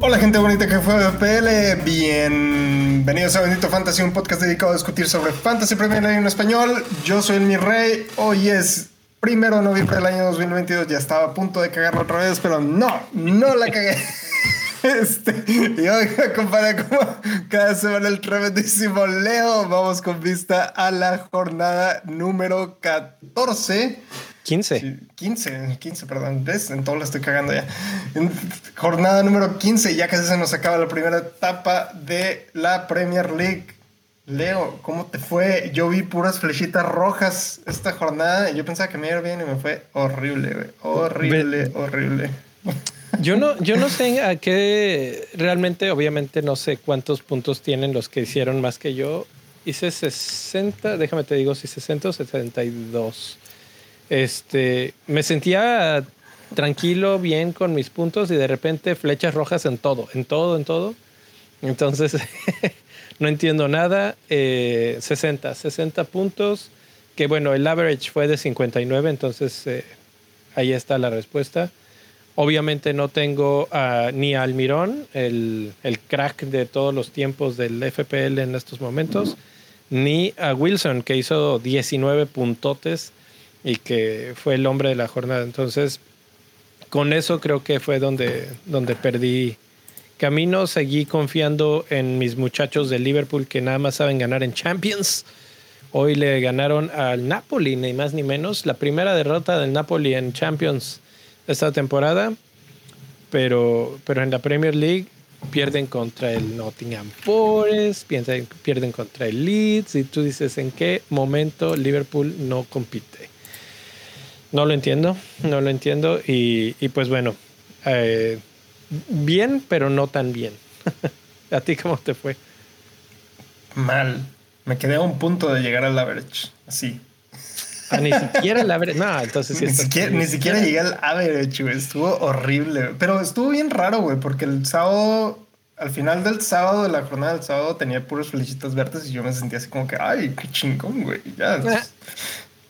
Hola gente bonita que fue PL, bienvenidos a Bendito Fantasy, un podcast dedicado a discutir sobre Fantasy Premier League en español. Yo soy el mi rey, hoy es primero de noviembre del año 2022, ya estaba a punto de cagarlo otra vez, pero no, no la cagué. Este, y hoy compadre como cada semana el tremendísimo Leo, vamos con vista a la jornada número 14 15. 15, 15, perdón. ¿Ves? En todo lo estoy cagando ya. jornada número 15, ya casi se nos acaba la primera etapa de la Premier League. Leo, ¿cómo te fue? Yo vi puras flechitas rojas esta jornada y yo pensaba que me iba bien y me fue horrible, Horrible, horrible. Yo no, yo no sé a qué realmente, obviamente no sé cuántos puntos tienen los que hicieron más que yo. Hice 60, déjame te digo si 60 o 72. Este, me sentía tranquilo, bien con mis puntos y de repente flechas rojas en todo, en todo, en todo. Entonces, no entiendo nada. 60, eh, 60 puntos, que bueno, el average fue de 59, entonces eh, ahí está la respuesta. Obviamente no tengo ni a Almirón, el, el, crack de todos los tiempos del FPL en estos momentos, ni a Wilson, que hizo 19 puntotes y que fue el hombre de la jornada. Entonces, con eso creo que fue donde, donde perdí camino. Seguí confiando en mis muchachos de Liverpool que nada más saben ganar en Champions. Hoy le ganaron al Napoli, ni más ni menos. La primera derrota del Napoli en Champions esta temporada. Pero, pero en la Premier League pierden contra el Nottingham Forest, pierden, pierden contra el Leeds. Y tú dices, ¿en qué momento Liverpool no compite? No lo entiendo, no lo entiendo. Y, pues bueno, eh, bien, pero no tan bien. ¿A ti cómo te fue? Mal. Me quedé a un punto de llegar al average. Así. Ni siquiera el average. No, entonces. Ni siquiera, ni siquiera llegué al average, güey. Estuvo horrible. Pero estuvo bien raro, güey, porque el sábado al final del sábado, de la jornada del sábado, tenía puros felicitas verdes y yo me sentía así como que, ay, qué chingón, güey. Ya, ah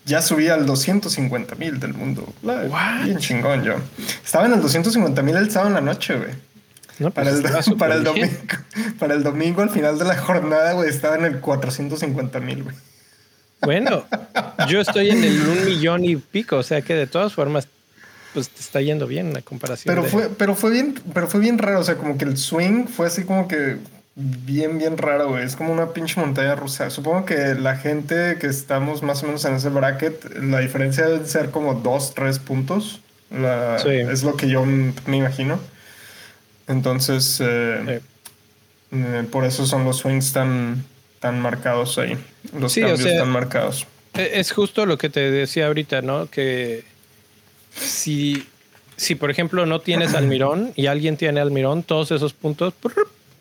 ya subí al 250 mil del mundo. Bien chingón yo. Estaba en el 250 mil el sábado en la noche, güey. Pues para, el, para, el domingo, para el domingo, al final de la jornada, güey, estaba en el 450 mil, güey. Bueno, yo estoy en el un millón y pico, o sea que de todas formas, pues te está yendo bien la comparación. Pero fue, pero fue bien, pero fue bien raro, o sea, como que el swing fue así como que bien, bien raro, güey. Es como una pinche montaña rusa. Supongo que la gente que estamos más o menos en ese bracket, la diferencia debe ser como dos, tres puntos. Es lo que yo me imagino. Entonces, eh, eh, por eso son los swings tan, tan marcados ahí. Los cambios tan marcados. E, es justo lo que te decía ahorita, ¿no? Que si, si por ejemplo, no tienes Almirón y alguien tiene Almirón, todos esos puntos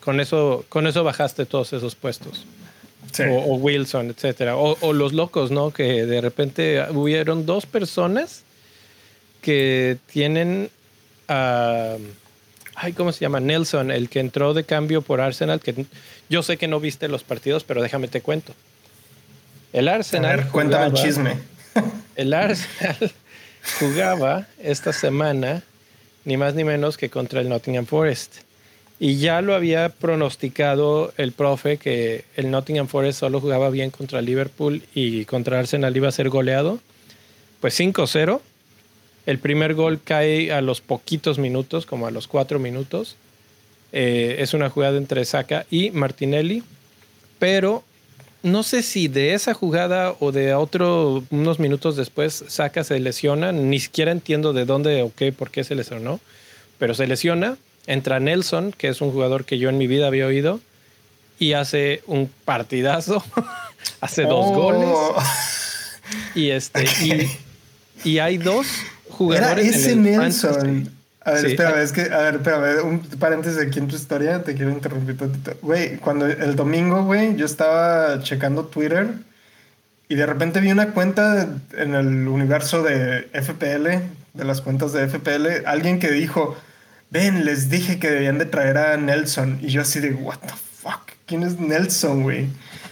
con eso, con eso bajaste todos esos puestos. O, Wilson, etcétera. O, los locos, ¿no? Que de repente hubieron dos personas que tienen a. ay, ¿cómo se llama? Nelson, el que entró de cambio por Arsenal, que yo sé que no viste los partidos, pero déjame te cuento. El Arsenal. A cuéntame el chisme. El Arsenal jugaba esta semana, ni más ni menos que contra el Nottingham Forest. Y ya lo había pronosticado el profe que el Nottingham Forest solo jugaba bien contra Liverpool y contra Arsenal iba a ser goleado. Pues 5-0. El primer gol cae a los poquitos minutos, como a los cuatro minutos. Eh, es una jugada entre Saka y Martinelli. Pero no sé si de esa jugada o de otro, unos minutos después, Saka se lesiona. Ni siquiera entiendo de dónde o qué, por qué se lesionó. Pero se lesiona entra Nelson, que es un jugador que yo en mi vida había oído, y hace un partidazo, hace dos oh. goles. Y este, y, hay dos jugadores. Era ese Nelson. A ver, espera, es que, a ver, espera, un paréntesis aquí en tu historia, te quiero interrumpir tantito. Güey, cuando el domingo, güey, yo estaba checando Twitter y de repente vi una cuenta en el universo de FPL, de las cuentas de FPL, alguien que dijo, ven, les dije que debían de traer a Nelson. Y yo así de, what the fuck, ¿quién es Nelson, güey?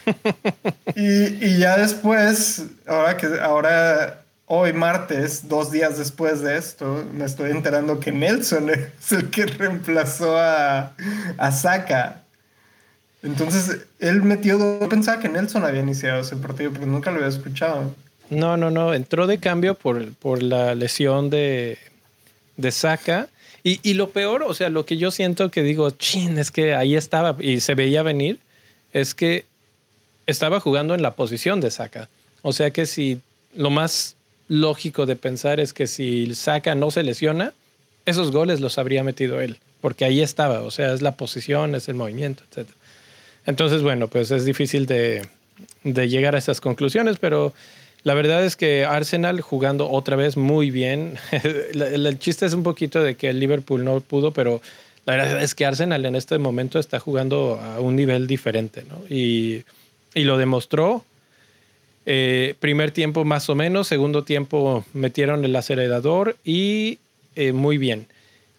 y, y, ya después, ahora que ahora hoy martes, dos días después de esto, me estoy enterando que Nelson es el que reemplazó a, a Saka. Entonces, él metió, yo pensaba que Nelson había iniciado ese partido, pero nunca lo había escuchado. No, no, no, entró de cambio por, por la lesión de, de Saka. Y, y, lo peor, o sea, lo que yo siento que digo, chin, es que ahí estaba y se veía venir, es que estaba jugando en la posición de Saka. O sea que si lo más lógico de pensar es que si Saka no se lesiona, esos goles los habría metido él, porque ahí estaba, o sea, es la posición, es el movimiento, etc. Entonces, bueno, pues es difícil de, llegar a esas conclusiones, pero la verdad es que Arsenal jugando otra vez muy bien. el, chiste es un poquito de que el Liverpool no pudo, pero la verdad es que Arsenal en este momento está jugando a un nivel diferente, ¿no? Y lo demostró. Eh, primer tiempo más o menos, segundo tiempo metieron el acelerador y eh, muy bien.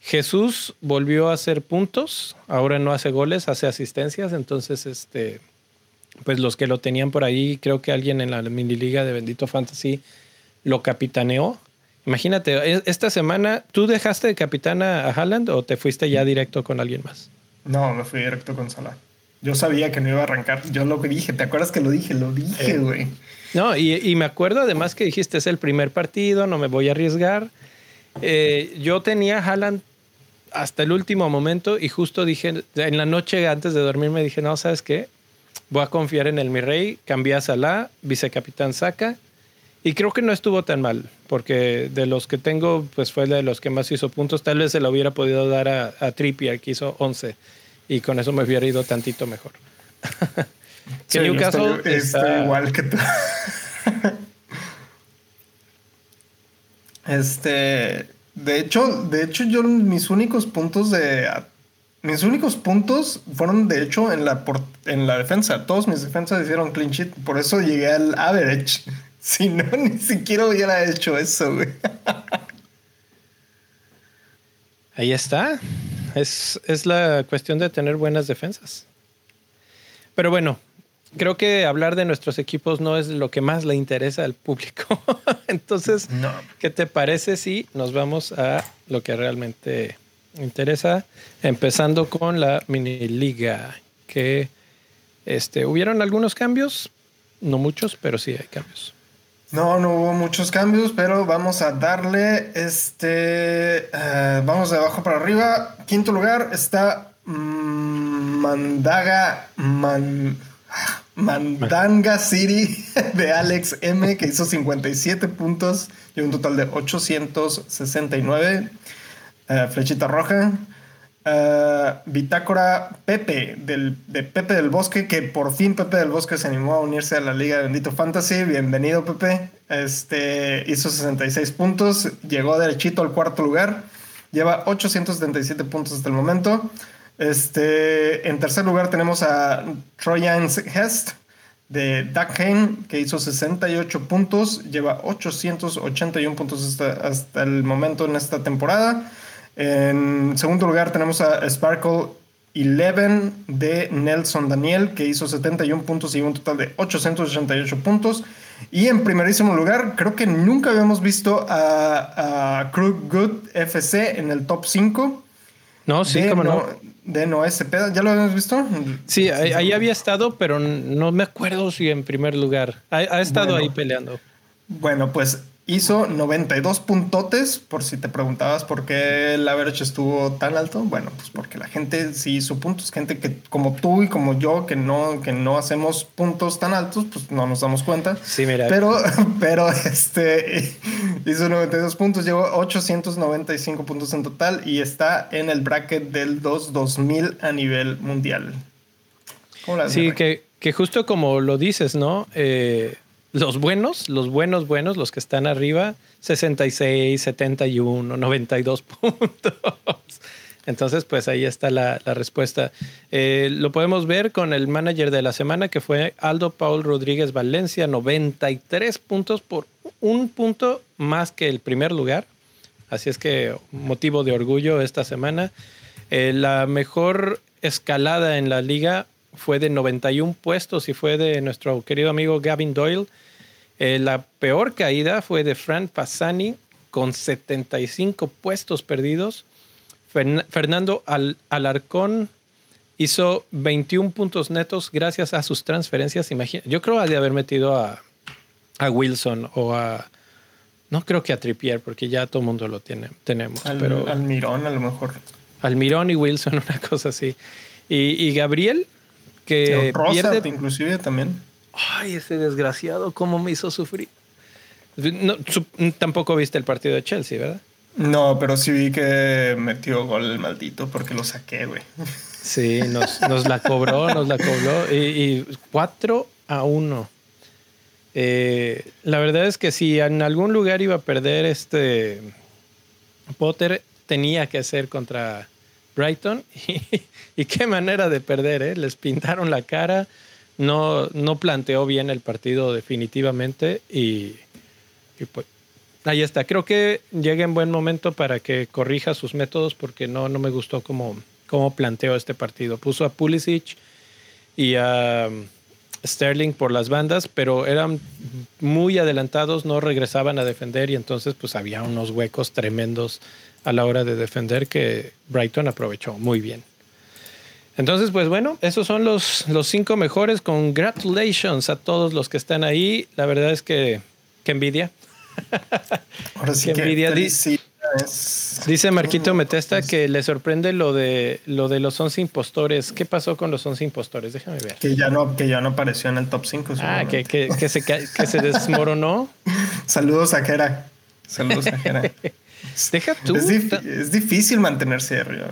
Jesús volvió a hacer puntos, ahora no hace goles, hace asistencias, entonces este, pues los que lo tenían por ahí, creo que alguien en la mini liga de Bendito Fantasy lo capitaneó. Imagínate, e, esta semana, ¿tú dejaste de capitana a Haaland o te fuiste ya directo con alguien más? No, me fui directo con Salah. Yo sabía que no iba a arrancar. Yo lo dije, ¿te acuerdas que lo dije? Lo dije, eh. güey. No, y, y, me acuerdo además que dijiste, es el primer partido, no me voy a arriesgar. Eh, yo tenía Haaland hasta el último momento y justo dije, en la noche antes de dormir me dije, no, ¿sabes qué? Voy a confiar en el mi rey, cambié a Salah, vicecapitán Saca y creo que no estuvo tan mal, porque de los que tengo, pues fue de los que más hizo puntos. Tal vez se lo hubiera podido dar a, a Trippier, que hizo 11, y con eso me hubiera ido tantito mejor. que sí, Newcastle estoy, está... igual que tú. este, de hecho, de hecho, yo mis únicos puntos de mis únicos puntos fueron de hecho en la en la defensa. Todos mis defensas hicieron clean sheet, por eso llegué al average. Si no, ni siquiera hubiera hecho eso, güey. Ahí está. Es, es la cuestión de tener buenas defensas. Pero bueno, creo que hablar de nuestros equipos no es lo que más le interesa al público. Entonces, no. ¿qué te parece si nos vamos a lo que realmente interesa? Empezando con la mini liga, que este, hubieron algunos cambios, no muchos, pero sí hay cambios. No, no hubo muchos cambios, pero vamos a darle este. Uh, vamos de abajo para arriba. Quinto lugar está mmm, Mandaga. Man, Mandanga City de Alex M, que hizo 57 puntos y un total de 869. Uh, flechita roja. Uh, Bitácora Pepe del, de Pepe del Bosque, que por fin Pepe del Bosque se animó a unirse a la Liga de Bendito Fantasy. Bienvenido, Pepe. Este hizo 66 puntos, llegó derechito al cuarto lugar, lleva 877 puntos hasta el momento. Este, en tercer lugar tenemos a Trojan Hest de Duckheim, que hizo 68 puntos, lleva 881 puntos hasta el momento en esta temporada. En segundo lugar tenemos a Sparkle 11 de Nelson Daniel, que hizo 71 puntos y un total de 888 puntos. Y en primerísimo lugar, creo que nunca habíamos visto a, a Crew Good FC en el top 5. No, sí, como no, De No SP, ¿ya lo habíamos visto? Sí, ahí, ahí, había estado, pero no me acuerdo si en primer lugar. Ha, ha estado bueno, ahí peleando. Bueno, pues Hizo 92 puntotes, por si te preguntabas por qué el average estuvo tan alto. Bueno, pues porque la gente sí hizo puntos. Gente que como tú y como yo, que no, que no hacemos puntos tan altos, pues no nos damos cuenta. Sí, mira. Pero, pero este hizo 92 puntos, llegó 895 puntos en total y está en el bracket del 2 2000 a nivel mundial. sí, que, que justo como lo dices, ¿no? Eh, los buenos, los buenos, buenos, los que están arriba, 66, 71, 92 puntos. Entonces, pues ahí está la, respuesta. Eh, lo podemos ver con el manager de la semana, que fue Aldo Paul Rodríguez Valencia, 93 puntos por un punto más que el primer lugar. Así es que motivo de orgullo esta semana. Eh, la mejor escalada en la liga fue de 91 puestos y fue de nuestro querido amigo Gavin Doyle. Eh, la peor caída fue de Fran Passani con 75 puestos perdidos. Fernando Al Alarcón hizo 21 puntos netos gracias a sus transferencias. Imagina, yo creo que de haber metido a, a Wilson o a no creo que a Trippier, porque ya todo el mundo lo tiene, tenemos. Al, pero Almirón, a lo mejor. Almirón y Wilson, una cosa así. Y, Gabriel, que pierde... inclusive también. Ay, ese desgraciado, cómo me hizo sufrir. tampoco viste el partido de Chelsea, ¿verdad? No, pero sí vi que metió gol el maldito porque lo saqué, güey. Sí, nos, la cobró, nos la cobró. Y, y 4 a 1. Eh, la verdad es que si en algún lugar iba a perder este Potter, tenía que ser contra Brighton. Y, qué manera de perder, ¿eh? Les pintaron la cara, no, no planteó bien el partido definitivamente y, pues ahí está. Creo que llega en buen momento para que corrija sus métodos porque no, no me gustó cómo, cómo planteó este partido. Puso a Pulisic y a Sterling por las bandas, pero eran muy adelantados, no regresaban a defender y entonces pues había unos huecos tremendos a la hora de defender que Brighton aprovechó muy bien. Entonces, pues bueno, esos son los, los cinco mejores. Congratulations a todos los que están ahí. La verdad es que, que envidia. Ahora sí que envidia. Dice Marquito Metesta que le sorprende lo de lo de los 11 impostores. ¿Qué pasó con los 11 impostores? Déjame ver. Que ya no, que ya no apareció en el top 5. Ah, que, que, que, se, que se desmoronó. Saludos a Jera. Saludos a Jera. Deja tú. Es, difícil mantenerse arriba.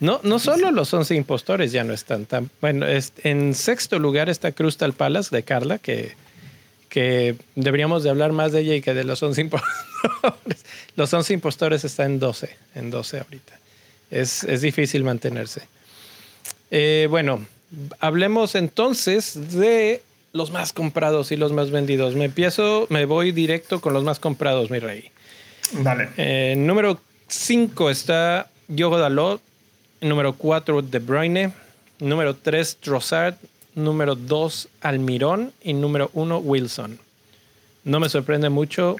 No, no solo los 11 impostores ya no están tan. Bueno, en sexto lugar está Crystal Palace de Carla, que que deberíamos de hablar más de ella y que de los 11 impostores. los 11 impostores están en 12, en 12 ahorita. Es, es difícil mantenerse. Eh, bueno, hablemos entonces de los más comprados y los más vendidos. Me empiezo, me voy directo con los más comprados, mi rey. Vale. Eh, número 5 está Yogo Dalot. Número 4, De Bruyne. Número 3, Trossard número 2 Almirón y número 1 Wilson. No me sorprende mucho,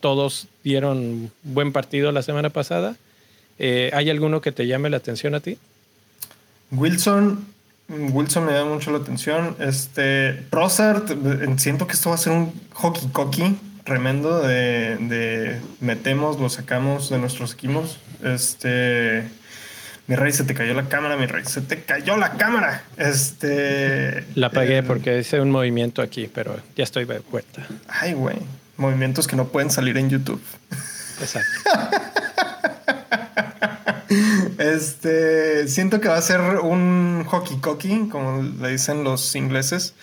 todos dieron buen partido la semana pasada. Eh, ¿Hay alguno que te llame la atención a ti? Wilson, Wilson me da mucho la atención. Este, Rosart, siento que esto va a ser un hockey cocky tremendo de, de metemos, lo sacamos de nuestros equipos. Este, mi rey, se te cayó la cámara, mi rey, se te cayó la cámara. Este. La apagué eh, porque hice un movimiento aquí, pero ya estoy de vuelta. Ay, güey. Movimientos que no pueden salir en YouTube. Exacto. este. Siento que va a ser un hockey cocky, como le dicen los ingleses.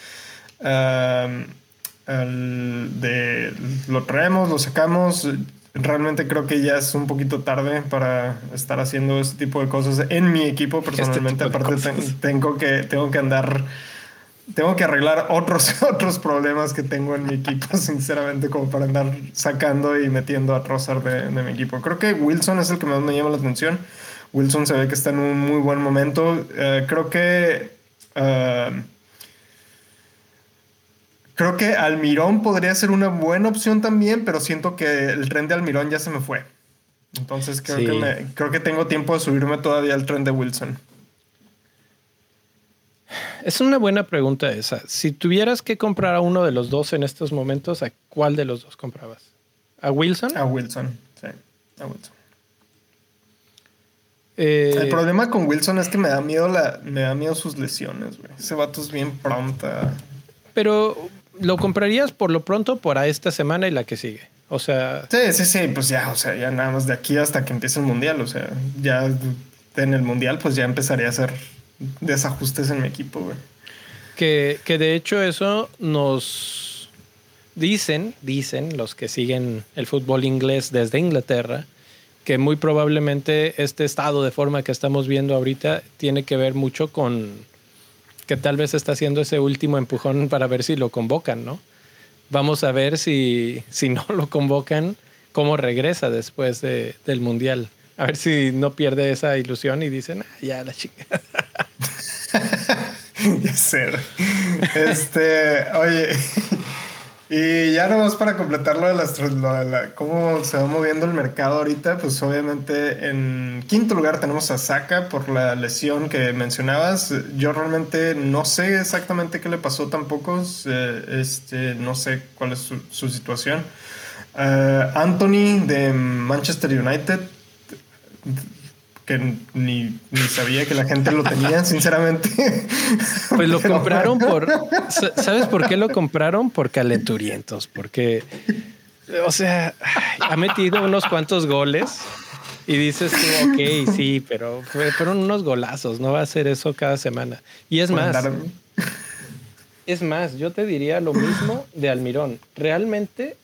De, lo traemos, lo sacamos realmente creo que ya es un poquito tarde para estar haciendo este tipo de cosas en mi equipo este personalmente. Aparte tengo que tengo que andar tengo que arreglar otros otros problemas que tengo en mi equipo, sinceramente, como para andar sacando y metiendo a Trossard de, mi equipo. Creo que Wilson es el que más me llama la atención. Wilson se ve que está en un muy buen momento. Eh, creo que eh, Creo que Almirón podría ser una buena opción también, pero siento que el tren de Almirón ya se me fue. Entonces creo, que, creo que tengo tiempo de subirme todavía al tren de Wilson. Es una buena pregunta esa. Si tuvieras que comprar a uno de los dos en estos momentos, ¿a cuál de los dos comprabas? ¿A Wilson? A Wilson, sí. A Wilson. Eh, el problema con Wilson es que me da miedo la, me da miedo sus lesiones, güey. Ese vato es bien pronta. Pero lo comprarías por lo pronto para esta semana y la que sigue. O sea. Sí, sí, sí, pues ya, o sea, ya nada más de aquí hasta que empiece el mundial. O sea, ya en el mundial, pues ya empezaría a hacer desajustes en mi equipo, güey. Que, que de hecho eso nos dicen, dicen los que siguen el fútbol inglés desde Inglaterra, que muy probablemente este estado de forma que estamos viendo ahorita tiene que ver mucho con que tal vez está haciendo ese último empujón para ver si lo convocan, ¿no? Vamos a ver si, si no lo convocan, cómo regresa después de, del Mundial. A ver si no pierde esa ilusión y dicen, ah, ya la chica. ya sé. Este, oye, y ya nomás para completar lo de, las, cómo se va moviendo el mercado ahorita, pues obviamente en quinto lugar tenemos a Saka por la lesión que mencionabas. Yo realmente no sé exactamente qué le pasó tampoco, este, no sé cuál es su, situación. Eh, Anthony de Manchester United que ni, sabía que la gente lo tenía, sinceramente. Pues lo compraron por. ¿Sabes por qué lo compraron? Por calenturientos, porque, o sea, ha metido unos cuantos goles y dices tú, ok, sí, pero fueron unos golazos, no va a ser eso cada semana. Y es más, es más, yo te diría lo mismo de Almirón. Realmente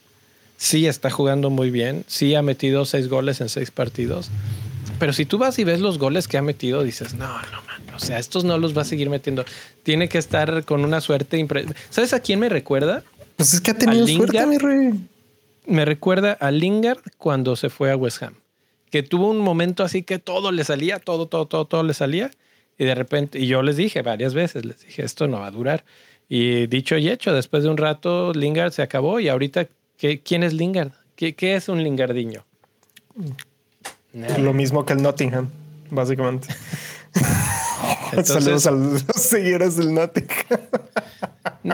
sí está jugando muy bien, sí ha metido seis goles en seis partidos pero si tú vas y ves los goles que ha metido, dices, no, no, man, o sea, estos no los va a seguir metiendo. Tiene que estar con una suerte impresionante. ¿Sabes a quién me recuerda? Pues es que ha tenido suerte, mi rey. Me recuerda a Lingard cuando se fue a West Ham, que tuvo un momento así que todo le salía, todo, todo, todo, todo le salía. Y de repente, y yo les dije varias veces, les dije, esto no va a durar. Y dicho y hecho, después de un rato, Lingard se acabó y ahorita, ¿qué, ¿quién es Lingard? ¿Qué, ¿Qué, es un Lingardiño? Lo mismo que el Nottingham, básicamente. Saludos a los seguidores del Nottingham.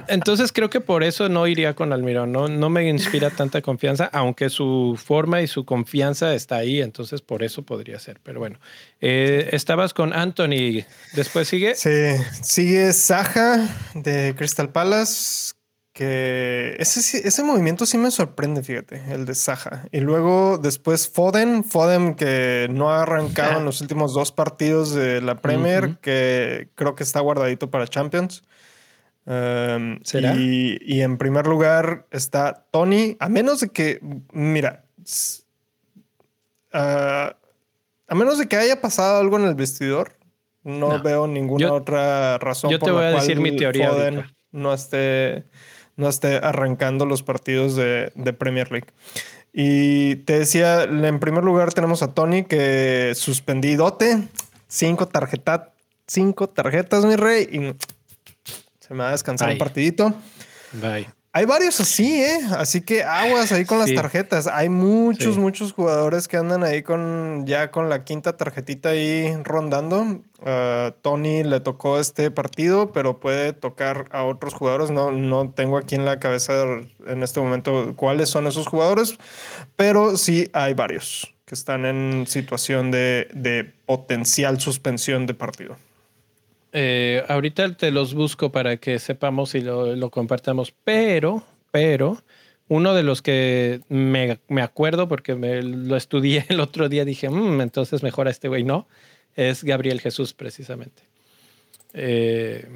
Entonces creo que por eso no iría con Almirón. No, no me inspira tanta confianza, aunque su forma y su confianza está ahí. Entonces por eso podría ser. Pero bueno, eh, estabas con Anthony. Después sigue. Sí, sigue Saja de Crystal Palace, que ese, ese movimiento sí me sorprende, fíjate, el de Saja. Y luego después Foden, Foden que no ha arrancado en los últimos dos partidos de la Premier, que creo que está guardadito para Champions. Em, y, en primer lugar está Tony, a menos de que, mira, ah, a menos de que haya pasado algo en el vestidor, no, veo ninguna otra razón yo te voy a decir mi teoría Foden no esté no esté arrancando los partidos de, Premier League. Y te decía, en primer lugar tenemos a Tony que suspendidote, cinco tarjetas, cinco tarjetas, mi rey, y se me va a descansar un partidito. Bye. Hay varios así, ¿eh? Así que aguas ahí con las tarjetas. Hay muchos, muchos jugadores que andan ahí con ya con la quinta tarjetita ahí rondando. Uh, Tony le tocó este partido, pero puede tocar a otros jugadores. No, no tengo aquí en la cabeza en este momento cuáles son esos jugadores, pero sí hay varios que están en situación de, de potencial suspensión de partido. Eh, ahorita te los busco para que sepamos y lo, compartamos, pero, pero, uno de los que me, acuerdo porque me lo estudié el otro día, dije, mm, entonces mejor a este güey no, es Gabriel Jesús precisamente. Eh,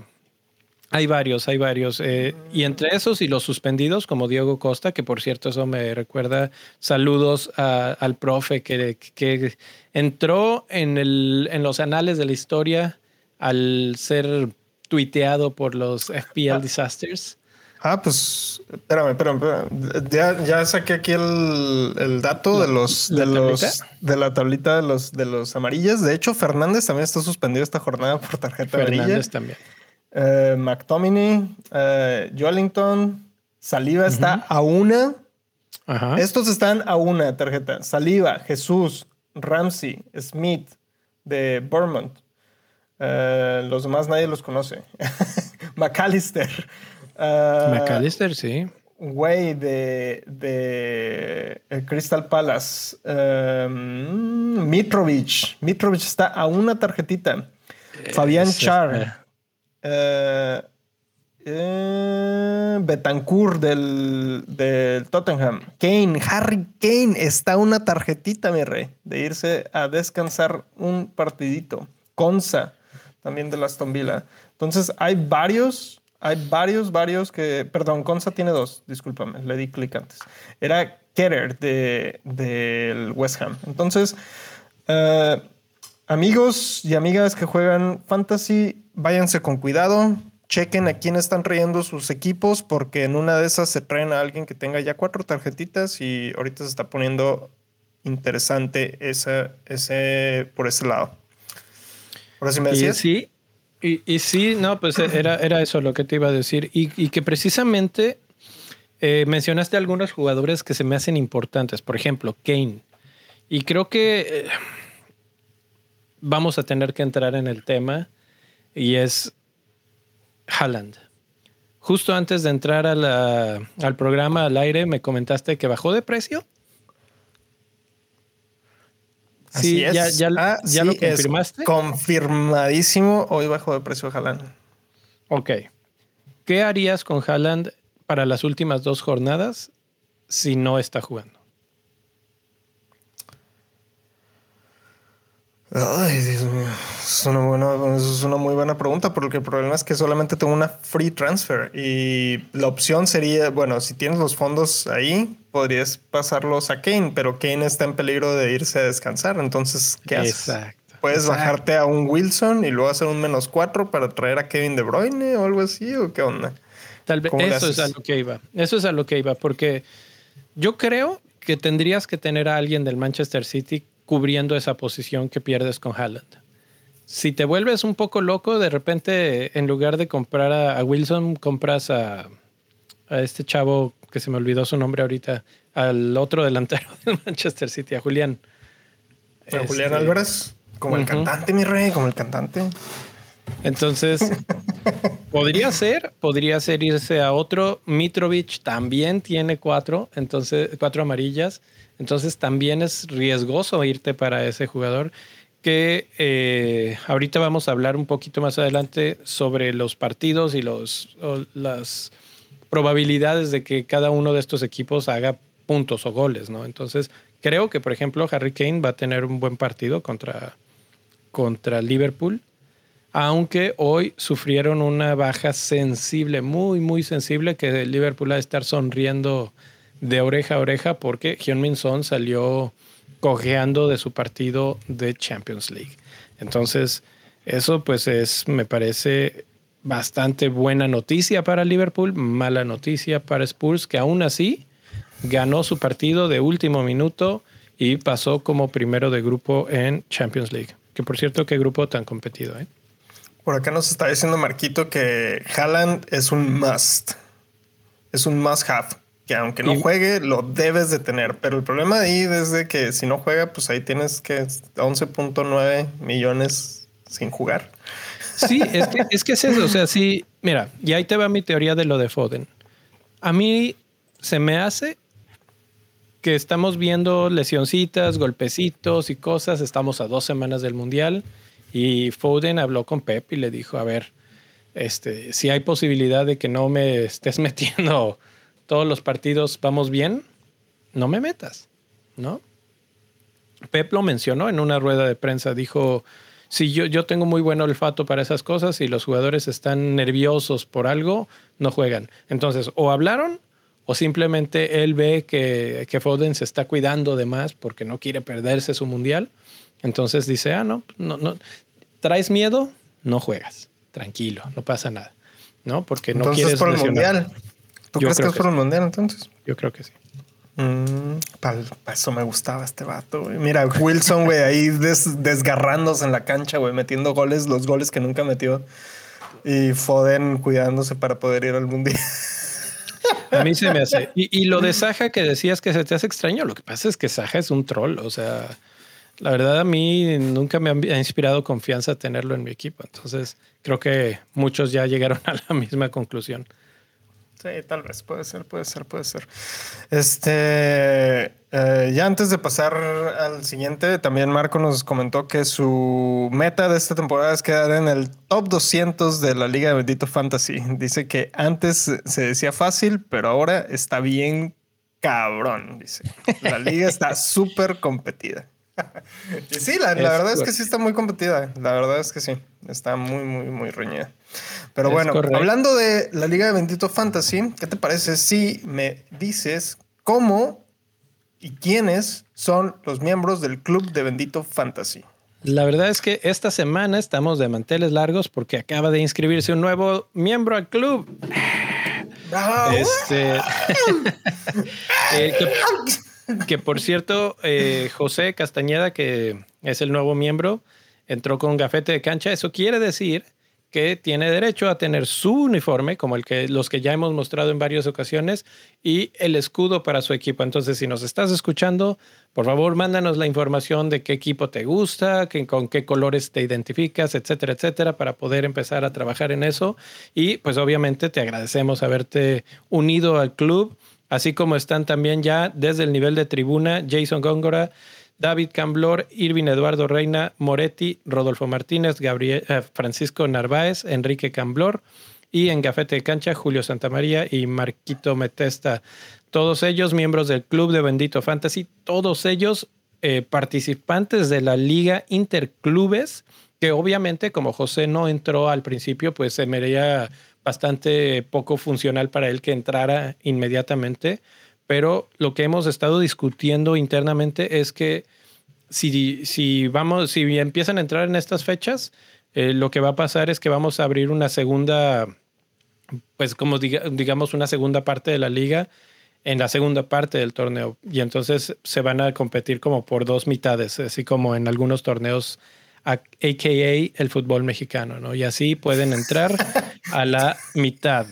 hay varios, hay varios. Eh, y entre esos y los suspendidos, como Diego Costa, que por cierto eso me recuerda saludos al profe que, que entró en, el, en los anales de la historia al ser tuiteado por los FPL ah. Disasters. Ah, pues espérame, espérame, Ya, ya saqué aquí el, dato de los de los de la tablita de los de los amarillas. De hecho, Fernández también está suspendido esta jornada por tarjeta Fernández amarilla. también. Eh, McTominay, eh, Saliva está a una. Estos están a una tarjeta. Saliva, Jesús, Ramsey, Smith de Vermont. Eh, los demás nadie los conoce. McAllister. Uh, McAllister, sí. Güey de, de eh, Crystal Palace. Um, Mitrovic. Mitrovic está a una tarjetita. Fabián Char. Betancourt del, del, Tottenham. Kane, Harry Kane está a una tarjetita, mi rey, de irse a descansar un partidito. Conza, también de la Aston Villa. Entonces hay varios, hay varios, varios que, perdón, Consa tiene dos, discúlpame, le di clic antes. Era Ketter del de, West Ham. Entonces, eh, amigos y amigas que juegan fantasy, váyanse con cuidado. Chequen a quién están trayendo sus equipos, porque en una de esas se traen a alguien que tenga ya cuatro tarjetitas y ahorita se está poniendo interesante ese, ese, por ese lado. Me decías. sí, Y, sí, no, pues era, era eso lo que te iba a decir. Y, que precisamente eh, mencionaste algunos jugadores que se me hacen importantes. Por ejemplo, Kane. Y creo que eh, vamos a tener que entrar en el tema. Y es Haaland. Justo antes de entrar al programa al aire, me comentaste que bajó de precio. Sí, ya, ya, ah, ya lo confirmaste. confirmadísimo, hoy bajó de precio Haaland. Ok. ¿Qué harías con Haaland para las últimas dos jornadas si no está jugando? Ay, Dios mío. Es una, buena, es una muy buena pregunta, porque el problema es que solamente tengo una free transfer y la opción sería, bueno, si tienes los fondos ahí, podrías pasarlos a Kane, pero Kane está en peligro de irse a descansar. Entonces, ¿qué haces? Exacto. Puedes bajarte a un Wilson y luego hacer un menos cuatro para traer a Kevin De Bruyne o algo así, o qué onda. Tal vez eso es a lo que iba. Eso es a lo que iba, porque yo creo que tendrías que tener a alguien del Manchester City cubriendo esa posición que pierdes con Haaland. Si te vuelves un poco loco, de repente, en lugar de comprar a, Wilson, compras a, este chavo que se me olvidó su nombre ahorita, al otro delantero del Manchester City, a Julián. A Julián este, Álvarez, como el cantante, mi rey, como el cantante. Entonces, podría ser, podría ser irse a otro. Mitrovic también tiene cuatro, entonces, cuatro amarillas. Entonces también es riesgoso irte para ese jugador que eh, ahorita vamos a hablar un poquito más adelante sobre los partidos y los, las probabilidades de que cada uno de estos equipos haga puntos o goles, ¿no? Entonces creo que, por ejemplo, Harry Kane va a tener un buen partido contra, contra Liverpool, aunque hoy sufrieron una baja sensible, muy, muy sensible, que Liverpool va a estar sonriendo de oreja a oreja porque Hyun-Min Son salió cojeando de su partido de Champions League. Entonces, eso pues es, me parece bastante buena noticia para Liverpool, mala noticia para Spurs, que aún así ganó su partido de último minuto y pasó como primero de grupo en Champions League. Que por cierto, qué grupo tan competido, ¿eh? Por acá nos está diciendo Marquito que Haaland es un must. Es un must have que aunque no juegue, lo debes de tener. Pero el problema ahí es de que si no juega, pues ahí tienes que 11.9 millones sin jugar. Sí, es que, es que es eso. O sea, sí, mira, y ahí te va mi teoría de lo de Foden. A mí se me hace que estamos viendo lesioncitas, golpecitos y cosas. Estamos a dos semanas del Mundial y Foden habló con Pep y le dijo, a ver, este, si hay posibilidad de que no me estés metiendo todos los partidos vamos bien, no me metas, ¿no? Pep lo mencionó en una rueda de prensa, dijo, si yo, yo tengo muy buen olfato para esas cosas y los jugadores están nerviosos por algo, no juegan. Entonces, o hablaron o simplemente él ve que, que Foden se está cuidando de más porque no quiere perderse su mundial. Entonces dice, ah, no, no, no, traes miedo, no juegas, tranquilo, no pasa nada, ¿no? Porque no quieres por el mundial. ¿Tú crees que es por un mundial entonces? Yo creo que sí. Mm, para eso me gustaba este vato. Mira, Wilson, güey, ahí desgarrándose en la cancha, güey, metiendo goles, los goles que nunca metió. Y Foden cuidándose para poder ir al mundial. A mí se me hace. Y, lo de Saja que decías que se te hace extraño, lo que pasa es que Saja es un troll. O sea, la verdad a mí nunca me ha inspirado confianza tenerlo en mi equipo. Entonces creo que muchos ya llegaron a la misma conclusión. Sí, tal vez, puede ser, puede ser, puede ser. Este, eh, ya antes de pasar al siguiente, también Marco nos comentó que su meta de esta temporada es quedar en el top 200 de la Liga de Bendito Fantasy. Dice que antes se decía fácil, pero ahora está bien cabrón, dice. La liga está súper competida. sí, la, verdad es que sí está muy competida. La verdad es que sí, está muy, muy, muy reñida. Pero bueno, hablando de la Liga de Bendito Fantasy, ¿qué te parece si me dices cómo y quiénes son los miembros del club de Bendito Fantasy? La verdad es que esta semana estamos de manteles largos porque acaba de inscribirse un nuevo miembro al club. Este, eh, que, por cierto, eh, José Castañeda, que es el nuevo miembro, entró con gafete de cancha. Eso quiere decir que tiene derecho a tener su uniforme, como el que los que ya hemos mostrado en varias ocasiones, y el escudo para su equipo. Entonces, si nos estás escuchando, por favor, mándanos la información de qué equipo te gusta, con qué colores te identificas, etcétera, etcétera, para poder empezar a trabajar en eso. Y pues obviamente te agradecemos haberte unido al club, así como están también ya desde el nivel de tribuna Jason Góngora. David Camblor, Irvin Eduardo Reina, Moretti, Rodolfo Martínez, Gabriel, eh, Francisco Narváez, Enrique Camblor y en Gafete de Cancha, Julio Santamaría y Marquito Metesta. Todos ellos miembros del Club de Bendito Fantasy, todos ellos eh, participantes de la Liga Interclubes, que obviamente como José no entró al principio, pues se me veía bastante poco funcional para él que entrara inmediatamente pero lo que hemos estado discutiendo internamente es que si, si vamos, si empiezan a entrar en estas fechas, eh, lo que va a pasar es que vamos a abrir una segunda, pues como digamos, una segunda parte de la liga en la segunda parte del torneo. Y entonces se van a competir como por dos mitades, así como en algunos torneos, AKA el fútbol mexicano, ¿no? Y así pueden entrar a la mitad.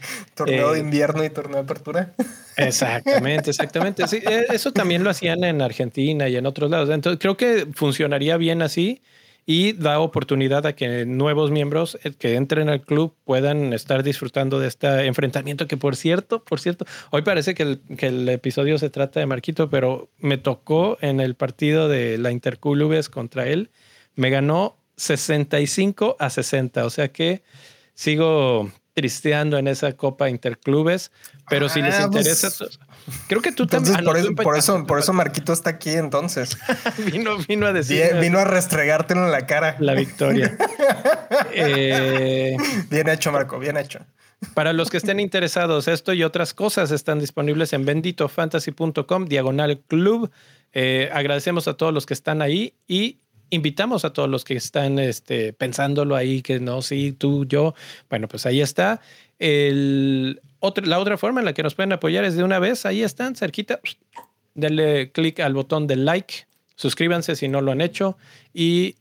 Torneo de eh, invierno y torneo de apertura. Exactamente, exactamente. Sí, eh, eso también lo hacían en Argentina y en otros lados. Entonces creo que funcionaría bien así y da oportunidad a que nuevos miembros eh, que entren al club puedan estar disfrutando de este enfrentamiento que por cierto, por cierto, hoy parece que el, que el episodio se trata de Marquito, pero me tocó en el partido de la Interclubes contra él, me ganó 65 a 60, o sea que sigo tristeando en esa Copa Interclubes, pero si les ah, pues, interesa, creo que tú también. Ah, por, eso, por, eso, por eso Marquito está aquí entonces. vino, vino a decir. Vino a restregártelo en la cara. La victoria. Eh, bien hecho, Marco, bien hecho. Para los que estén interesados, esto y otras cosas están disponibles en benditofantasy.com, diagonal club. Eh, agradecemos a todos los que están ahí y invitamos a todos los que están este, pensándolo ahí, que no, sí, tú, yo. Bueno, pues ahí está. El otro, la otra forma en la que nos pueden apoyar es de una vez, ahí están, cerquita. Denle clic al botón de like, suscríbanse si no lo han hecho y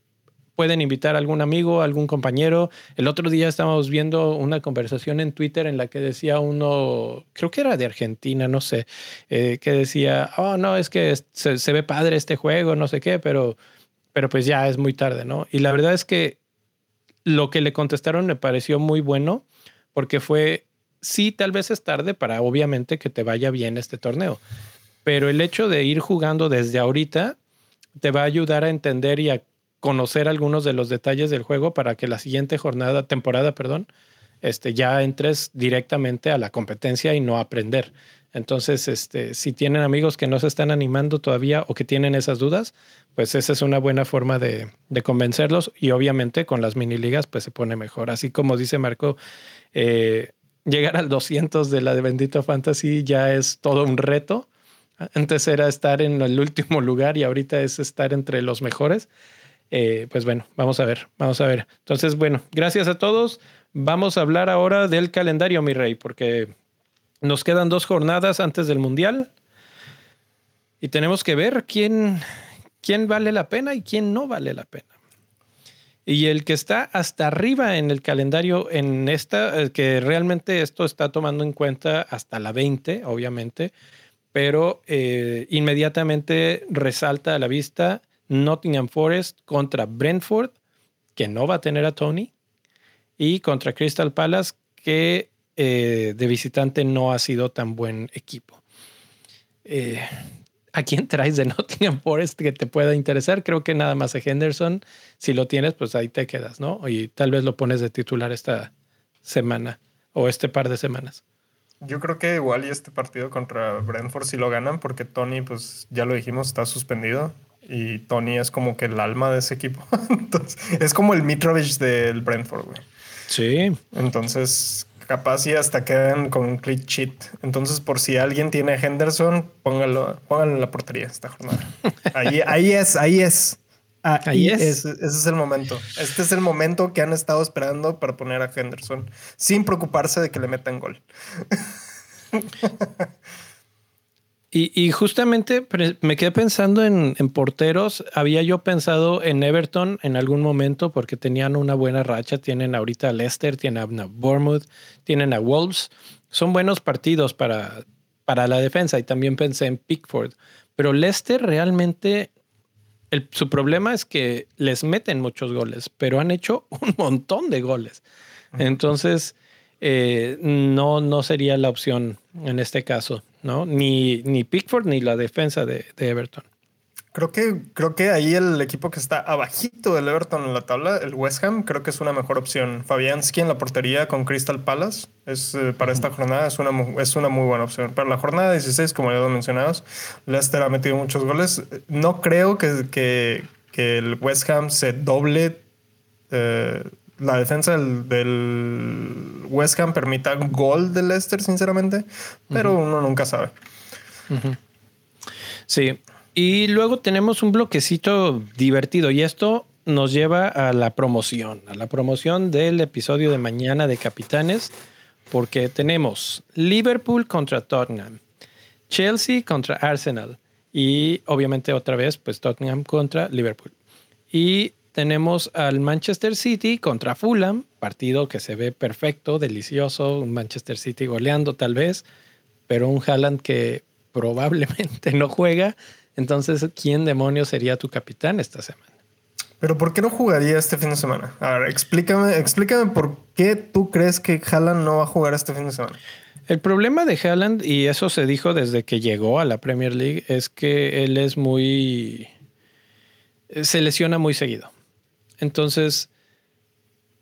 pueden invitar a algún amigo, algún compañero. El otro día estábamos viendo una conversación en Twitter en la que decía uno, creo que era de Argentina, no sé, eh, que decía, oh, no, es que se, se, ve padre este juego, no sé qué, pero pero pues ya es muy tarde, ¿no? Y la verdad es que lo que le contestaron me pareció muy bueno porque fue, sí, tal vez es tarde para obviamente que te vaya bien este torneo, pero el hecho de ir jugando desde ahorita te va a ayudar a entender y a conocer algunos de los detalles del juego para que la siguiente jornada, temporada, perdón, este, ya entres directamente a la competencia y no aprender. Entonces, este, si tienen amigos que no se están animando todavía o que tienen esas dudas, pues esa es una buena forma de, convencerlos y obviamente con las mini ligas pues se pone mejor. Así como dice Marco, eh, llegar al 200 de la de Bendito Fantasy ya es todo un reto. Antes era estar en el último lugar y ahorita es estar entre los mejores. Eh, pues bueno, vamos a ver, vamos a ver. Entonces, bueno, gracias a todos. Vamos a hablar ahora del calendario, mi rey, porque nos quedan dos jornadas antes del Mundial y tenemos que ver quién, quién vale la pena y quién no vale la pena. Y el que está hasta arriba en el calendario, en esta, que realmente esto está tomando en cuenta hasta la 20, obviamente, pero eh, inmediatamente resalta a la vista Nottingham Forest contra Brentford, que no va a tener a Tony, y contra Crystal Palace, que eh, de visitante no ha sido tan buen equipo. Eh, ¿A quién traes de Nottingham Forest que te pueda interesar? Creo que nada más a Henderson. Si lo tienes, pues ahí te quedas, ¿no? Y tal vez lo pones de titular esta semana o este par de semanas. Yo creo que igual y este partido contra Brentford sí lo ganan porque Tony, pues ya lo dijimos, está suspendido y Tony es como que el alma de ese equipo. Entonces, es como el Mitrovic del Brentford, güey. Sí. Entonces, capaz y hasta quedan con un click sheet. Entonces, por si alguien tiene Henderson, póngalo, póngalo en la portería esta jornada. Ahí, ahí es, ahí es. Ahí, es. Ese es el momento. Este es el momento que han estado esperando para poner a Henderson sin preocuparse de que le metan gol. Y, justamente me quedé pensando en, porteros. Había yo pensado en Everton en algún momento porque tenían una buena racha. Tienen ahorita a Leicester, tienen a Bournemouth, tienen a Wolves. Son buenos partidos para, para la defensa. Y también pensé en Pickford. Pero Leicester realmente, su problema es que les meten muchos goles, pero han hecho un montón de goles. Entonces, eh, no, no sería la opción en este caso. ¿No? Ni, ni Pickford ni la defensa de, Everton. Creo que, creo que ahí el equipo que está abajito del Everton en la tabla, el West Ham, creo que es una mejor opción. Fabianski en la portería con Crystal Palace es eh, para esta jornada es una, es una muy buena opción. Para la jornada 16, como ya lo mencionados, Leicester ha metido muchos goles. No creo que, que, que el West Ham se doble eh, la defensa del, West Ham permita gol de Leicester, sinceramente, pero uno nunca sabe. Sí, y luego tenemos un bloquecito divertido y esto nos lleva a la promoción, a la promoción del episodio de mañana de Capitanes, porque tenemos Liverpool contra Tottenham, Chelsea contra Arsenal y obviamente otra vez pues Tottenham contra Liverpool. Y tenemos al Manchester City contra Fulham, partido que se ve perfecto, delicioso, un Manchester City goleando tal vez, pero un Haaland que probablemente no juega. Entonces, ¿quién demonios sería tu capitán esta semana? Pero ¿por qué no jugaría este fin de semana? A ver, explícame, explícame por qué tú crees que Haaland no va a jugar este fin de semana. El problema de Haaland, y eso se dijo desde que llegó a la Premier League, es que él es muy... se lesiona muy seguido. Entonces,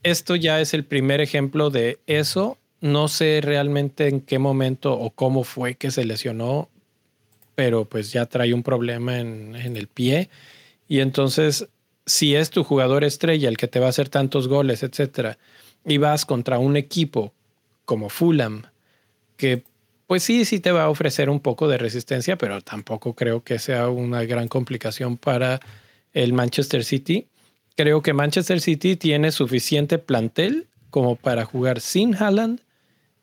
esto ya es el primer ejemplo de eso. No sé realmente en qué momento o cómo fue que se lesionó, pero pues ya trae un problema en, el pie. Y entonces, si es tu jugador estrella el que te va a hacer tantos goles, etcétera, y vas contra un equipo como Fulham, que pues sí, sí te va a ofrecer un poco de resistencia, pero tampoco creo que sea una gran complicación para el Manchester City creo que Manchester City tiene suficiente plantel como para jugar sin Haaland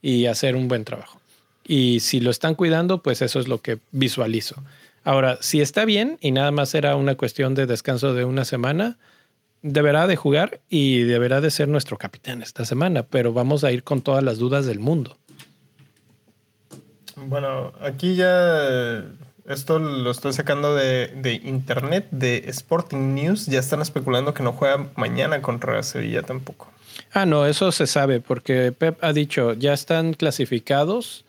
y hacer un buen trabajo. Y si lo están cuidando, pues eso es lo que visualizo. Ahora, si está bien y nada más era una cuestión de descanso de una semana, deberá de jugar y deberá de ser nuestro capitán esta semana, pero vamos a ir con todas las dudas del mundo. Bueno, aquí ya esto lo estoy sacando de, internet, de Sporting News. Ya están especulando que no juega mañana contra Sevilla tampoco. Ah, no, eso se sabe porque Pep ha dicho, ya están clasificados,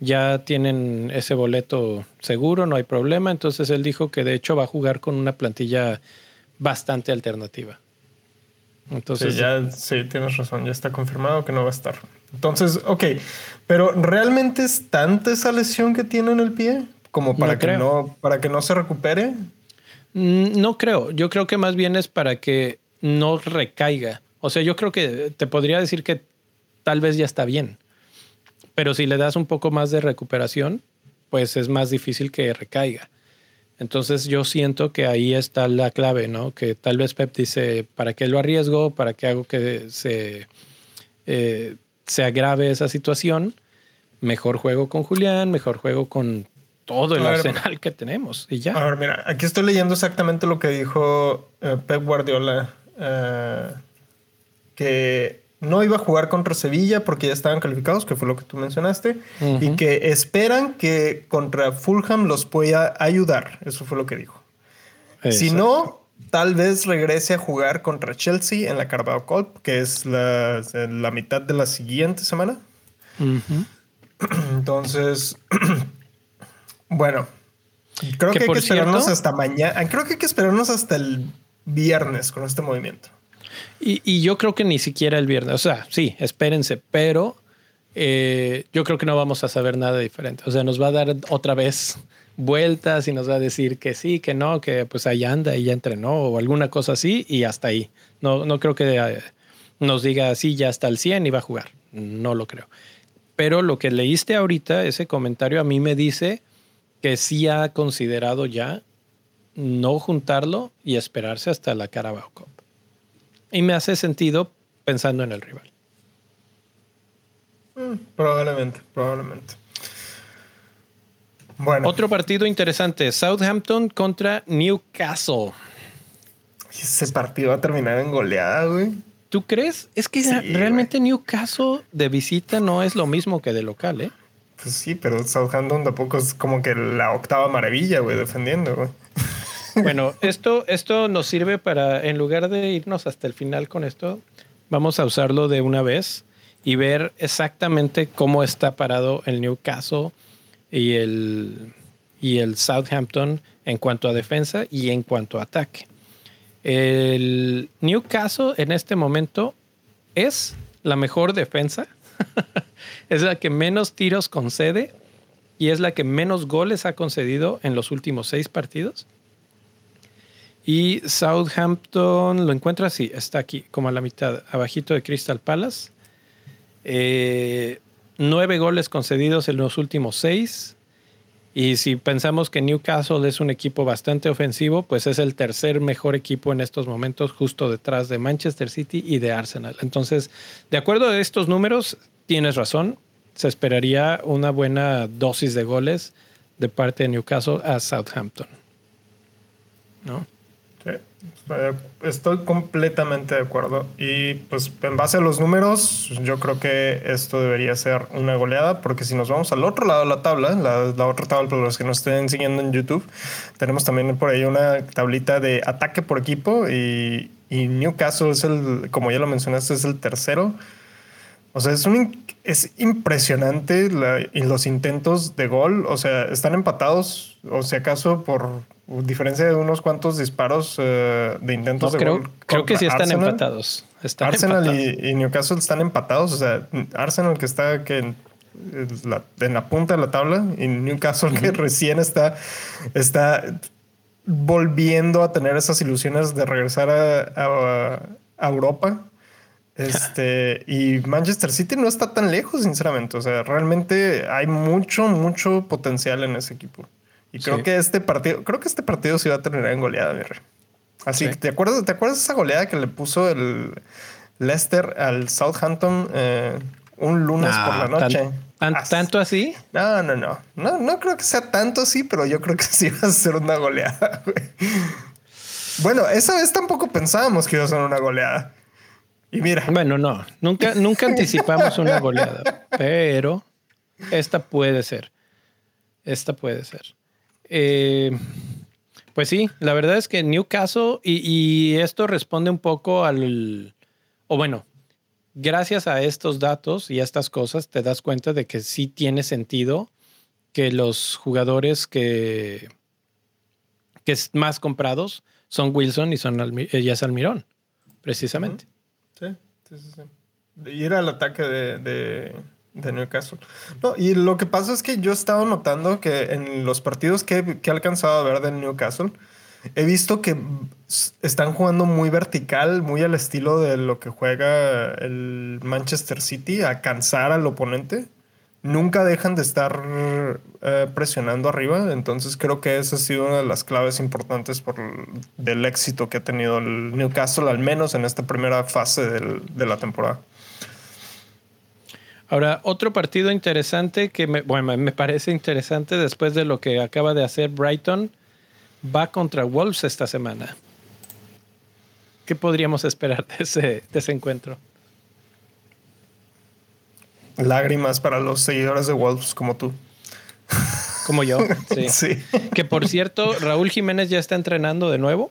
ya tienen ese boleto seguro, no hay problema. Entonces él dijo que de hecho va a jugar con una plantilla bastante alternativa. Entonces, sí, ya, sí, tienes razón, ya está confirmado que no va a estar. Entonces, ok, pero ¿realmente es tanta esa lesión que tiene en el pie? Como para que no para que no se recupere. Mm, no creo. Yo creo que más bien es para que no recaiga. O sea, yo creo que te podría decir que tal vez ya está bien. Pero si le das un poco más de recuperación, pues es más difícil que recaiga. Entonces yo siento que ahí está la clave, ¿no? Que tal vez Pep dice, ¿para qué lo arriesgo? ¿Para qué hago que se, eh, se agrave esa situación? Mejor juego con Julián, mejor juego con todo el arsenal que tenemos y ya. A ver, mira, aquí estoy leyendo exactamente lo que dijo eh, Pep Guardiola, eh, que no iba a jugar contra Sevilla porque ya estaban calificados, que fue lo que tú mencionaste, y que esperan que contra Fulham los pueda ayudar. Eso fue lo que dijo. Si no, tal vez regrese a jugar contra Chelsea en la Carabao Cup, que es la, la mitad de la siguiente semana. Entonces, Bueno, creo que, hay que esperarnos hasta mañana. Creo que hay que esperarnos hasta el viernes con este movimiento. Y, yo creo que ni siquiera el viernes. O sea, sí, espérense, pero eh, yo creo que no vamos a saber nada diferente. O sea, nos va a dar otra vez vueltas y nos va a decir que sí, que no, que pues ahí anda y ya entrenó o alguna cosa así y hasta ahí. No, no creo que eh, nos diga así ya hasta el 100 y va a jugar. No lo creo. Pero lo que leíste ahorita, ese comentario a mí me dice que sí ha considerado ya no juntarlo y esperarse hasta la Carabao Cup. Y me hace sentido pensando en el rival. Mm, probablemente, probablemente. Bueno. Otro partido interesante, Southampton contra Newcastle. Ese partido va a terminar en goleada, güey. ¿Tú crees? Es que realmente Newcastle de visita no es lo mismo que de local, ¿eh? Pues sí, pero Southampton tampoco es como que la octava maravilla, güey, defendiendo. Bueno, esto, esto nos sirve para, en lugar de irnos hasta el final con esto, vamos a usarlo de una vez y ver exactamente cómo está parado el Newcastle y el, y el Southampton en cuanto a defensa y en cuanto a ataque. El Newcastle en este momento es la mejor defensa es la que menos tiros concede y es la que menos goles ha concedido en los últimos seis partidos. Y Southampton lo encuentra así, está aquí, como a la mitad, abajito de Crystal Palace. Eh, nueve goles concedidos en los últimos seis. Y si pensamos que Newcastle es un equipo bastante ofensivo, pues es el tercer mejor equipo en estos momentos, justo detrás de Manchester City y de Arsenal. Entonces, de acuerdo a estos números, tienes razón. Se esperaría una buena dosis de goles de parte de Newcastle a Southampton. ¿No? Estoy completamente de acuerdo. Y pues en base a los números, yo creo que esto debería ser una goleada, porque si nos vamos al otro lado de la tabla, la, otra tabla para los que nos estén siguiendo en YouTube, tenemos también por ahí una tablita de ataque por equipo y, y Newcastle es el, como ya lo mencionaste, es el tercero. O sea, es, un, es impresionante los intentos de gol. O sea, están empatados, o si acaso por diferencia de unos cuantos disparos eh, de intentos de creo, gol. Creo que sí están empatados. Arsenal Y, Newcastle están empatados. O sea, Arsenal que está que en, la, punta de la tabla y Newcastle que recién está, está volviendo a tener esas ilusiones de regresar a, a Europa. Este, y Manchester City no está tan lejos, sinceramente. O sea, realmente hay mucho, mucho potencial en ese equipo. Y creo que este partido, creo que este partido se va a terminar en goleada, mi Así que te acuerdas, ¿te acuerdas de esa goleada que le puso el Leicester al Southampton eh, un lunes por la noche? ¿Tanto así? No, no, no, no. No creo que sea tanto así, pero yo creo que sí va a ser una goleada. Bueno, esa vez tampoco pensábamos que iba a ser una goleada. Y mira. Bueno, no, nunca, nunca anticipamos una goleada, pero esta puede ser. Esta puede ser. Eh, pues sí, la verdad es que Newcastle, y, y esto responde un poco al, o bueno, gracias a estos datos y a estas cosas, te das cuenta de que sí tiene sentido que los jugadores que, que es más comprados son Wilson y son Almi Almirón, precisamente. Sí, sí, sí. sí. Ir al ataque de de Newcastle. No, y lo que pasa es que yo he estado notando que en los partidos que, he alcanzado a ver del Newcastle, he visto que están jugando muy vertical, muy al estilo de lo que juega el Manchester City, a cansar al oponente. Nunca dejan de estar eh, presionando arriba, entonces creo que esa ha sido una de las claves importantes por del éxito que ha tenido el Newcastle, al menos en esta primera fase de la temporada. Ahora, otro partido interesante que me, bueno, me parece interesante después de lo que acaba de hacer Brighton, va contra Wolves esta semana. ¿Qué podríamos esperar de ese encuentro? Lágrimas para los seguidores de Wolves como tú. Como yo, sí. sí. Que por cierto, Raúl Jiménez ya está entrenando de nuevo.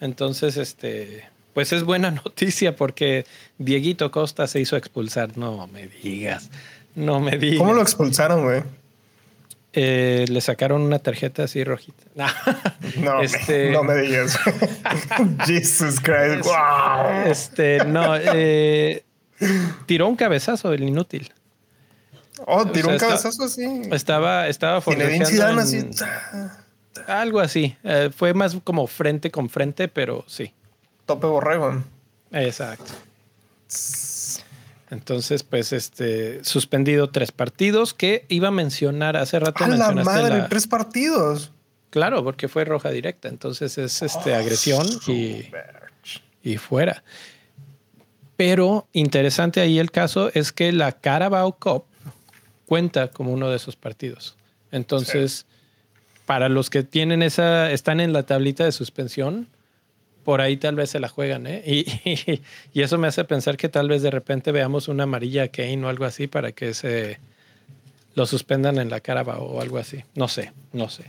Entonces, este, pues es buena noticia porque Dieguito Costa se hizo expulsar. No me digas, no me digas. ¿Cómo lo expulsaron, güey? Eh, le sacaron una tarjeta así rojita. no, este... no me digas. Jesus Christ. Wow. Este, no, eh, tiró un cabezazo el inútil. Oh, tiró un cabezazo así. Estaba, estaba en... así. Algo así. Eh, fue más como frente con frente, pero sí tope borrego. Exacto. Entonces, pues, este, suspendido tres partidos que iba a mencionar hace rato. ¡A la madre! Tres partidos. Claro, porque fue roja directa. Entonces es este, agresión y, y fuera. Pero interesante ahí el caso es que la Carabao Cup cuenta como uno de esos partidos. Entonces, para los que tienen esa, están en la tablita de suspensión, por ahí tal vez se la juegan, ¿eh? Y, y, eso me hace pensar que tal vez de repente veamos una amarilla Kane o algo así para que se lo suspendan en la cara o algo así. No sé, no sé.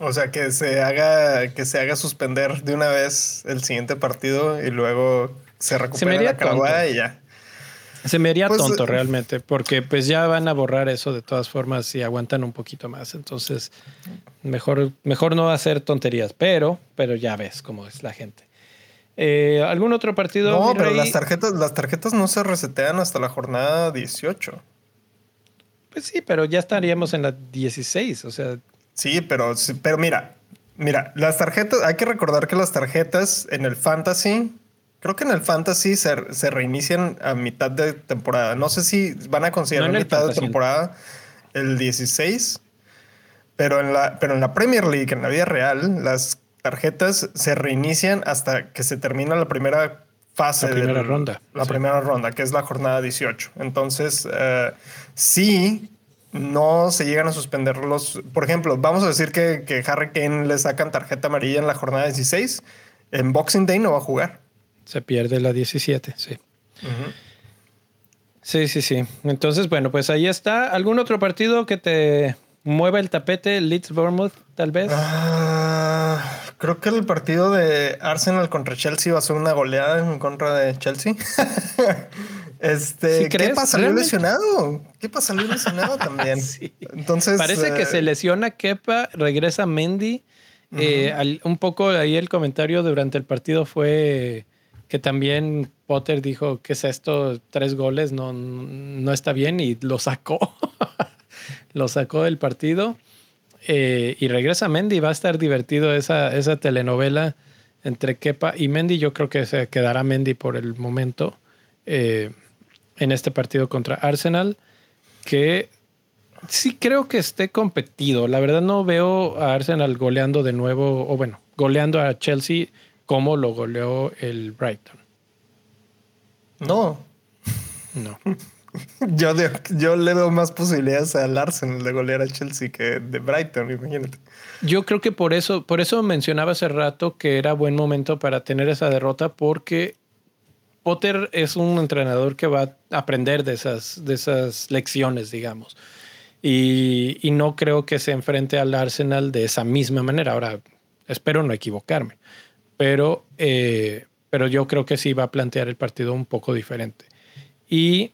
O sea, que se haga, que se haga suspender de una vez el siguiente partido y luego se recupera la cara y ya. Se me haría pues, tonto eh, realmente, porque pues ya van a borrar eso de todas formas si aguantan un poquito más. Entonces, mejor, mejor no hacer tonterías, pero, pero ya ves cómo es la gente. Eh, ¿Algún otro partido? No, pero las tarjetas, las tarjetas no se resetean hasta la jornada 18. Pues sí, pero ya estaríamos en la 16, o sea. Sí, pero, pero mira, mira, las tarjetas, hay que recordar que las tarjetas en el fantasy Creo que en el fantasy se, reinician a mitad de temporada. No sé si van a considerar mitad de temporada el 16, pero en, la, pero en la Premier League, en la vida real, las tarjetas se reinician hasta que se termina la primera fase. La primera ronda. La primera ronda, que es la jornada 18. Entonces, eh, sí, no se llegan a suspender los. Por ejemplo, vamos a decir que, que Harry Kane le sacan tarjeta amarilla en la jornada 16. En Boxing Day no va a jugar. Se pierde la 17, sí. Sí, sí, sí. Entonces, bueno, pues ahí está. ¿Algún otro partido que te mueva el tapete? Leeds Bournemouth, tal vez. Ah, creo que el partido de Arsenal contra Chelsea va a ser una goleada en contra de Chelsea. Este, ¿qué pasa? Salió lesionado. ¿Qué pasa? Salió lesionado también. Entonces. Parece que se eh, lesiona Kepa, regresa Mendy. Eh, un poco ahí el comentario durante el partido fue que también Potter dijo, ¿qué es esto? Tres goles, no, no está bien y lo sacó. lo sacó del partido. Eh, y regresa Mendy, va a estar divertido esa, esa telenovela entre Kepa y Mendy. Yo creo que se quedará Mendy por el momento eh, en este partido contra Arsenal, que sí creo que esté competido. La verdad no veo a Arsenal goleando de nuevo, o bueno, goleando a Chelsea cómo lo goleó el Brighton. No. No. yo, yo le doy más posibilidades al Arsenal de golear a Chelsea que de Brighton, imagínate. Yo creo que por eso, por eso mencionaba hace rato que era buen momento para tener esa derrota, porque Potter es un entrenador que va a aprender de esas, de esas lecciones, digamos. Y, y no creo que se enfrente al Arsenal de esa misma manera. Ahora, espero no equivocarme pero, eh, pero yo creo que sí va a plantear el partido un poco diferente. Y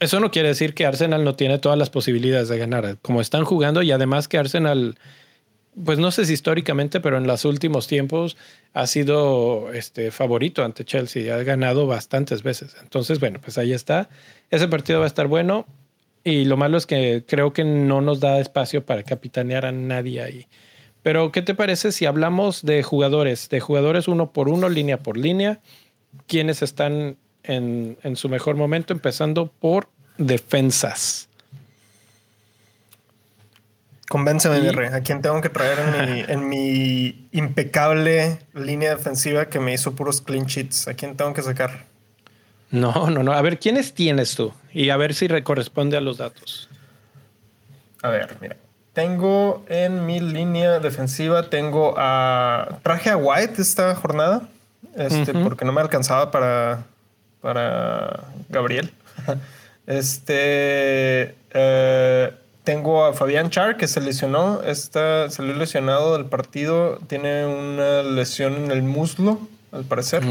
eso no quiere decir que Arsenal no tiene todas las posibilidades de ganar, como están jugando y además que Arsenal, pues no sé si históricamente, pero en los últimos tiempos ha sido este favorito ante Chelsea, ha ganado bastantes veces. Entonces, bueno, pues ahí está. Ese partido va a estar bueno y lo malo es que creo que no nos da espacio para capitanear a nadie ahí. Pero, ¿qué te parece si hablamos de jugadores, de jugadores uno por uno, línea por línea, quienes están en, su mejor momento, empezando por defensas? Convénceme, y... ¿A quién tengo que traer en mi, en mi, impecable línea defensiva que me hizo puros clean sheets? ¿A quién tengo que sacar? No, no, no. A ver, ¿quiénes tienes tú? Y a ver si corresponde a los datos. A ver, mira. Tengo en mi línea defensiva, tengo a. Traje a White esta jornada. Este, porque no me alcanzaba para. para Gabriel. este. Eh, tengo a Fabián Char, que se lesionó. Está, salió lesionado del partido. Tiene una lesión en el muslo, al parecer.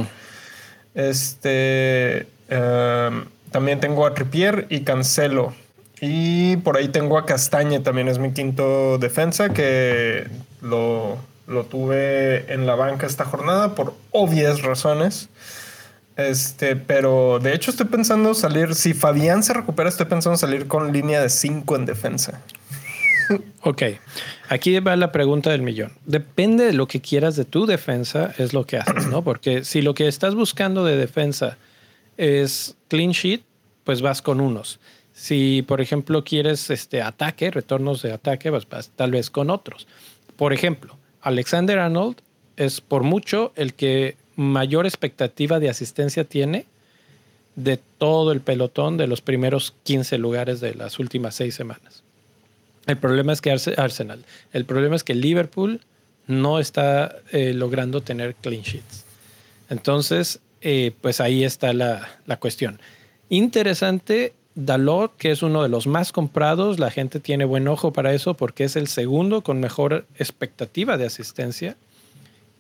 Este. Eh, también tengo a Tripier y Cancelo. Y por ahí tengo a Castañe, también es mi quinto defensa, que lo, tuve en la banca esta jornada por obvias razones. Este, pero de hecho estoy pensando salir, si Fabián se recupera, estoy pensando salir con línea de 5 en defensa. Ok, aquí va la pregunta del millón. Depende de lo que quieras de tu defensa, es lo que haces, ¿no? Porque si lo que estás buscando de defensa es clean sheet, pues vas con unos. Si, por ejemplo, quieres este ataque, retornos de ataque, pues, vas tal vez con otros. Por ejemplo, Alexander Arnold es por mucho el que mayor expectativa de asistencia tiene de todo el pelotón de los primeros 15 lugares de las últimas seis semanas. El problema es que Arsenal, el problema es que Liverpool no está eh, logrando tener clean sheets. Entonces, eh, pues ahí está la, la, cuestión. Interesante, Dalot, que es uno de los más comprados, la gente tiene buen ojo para eso porque es el segundo con mejor expectativa de asistencia.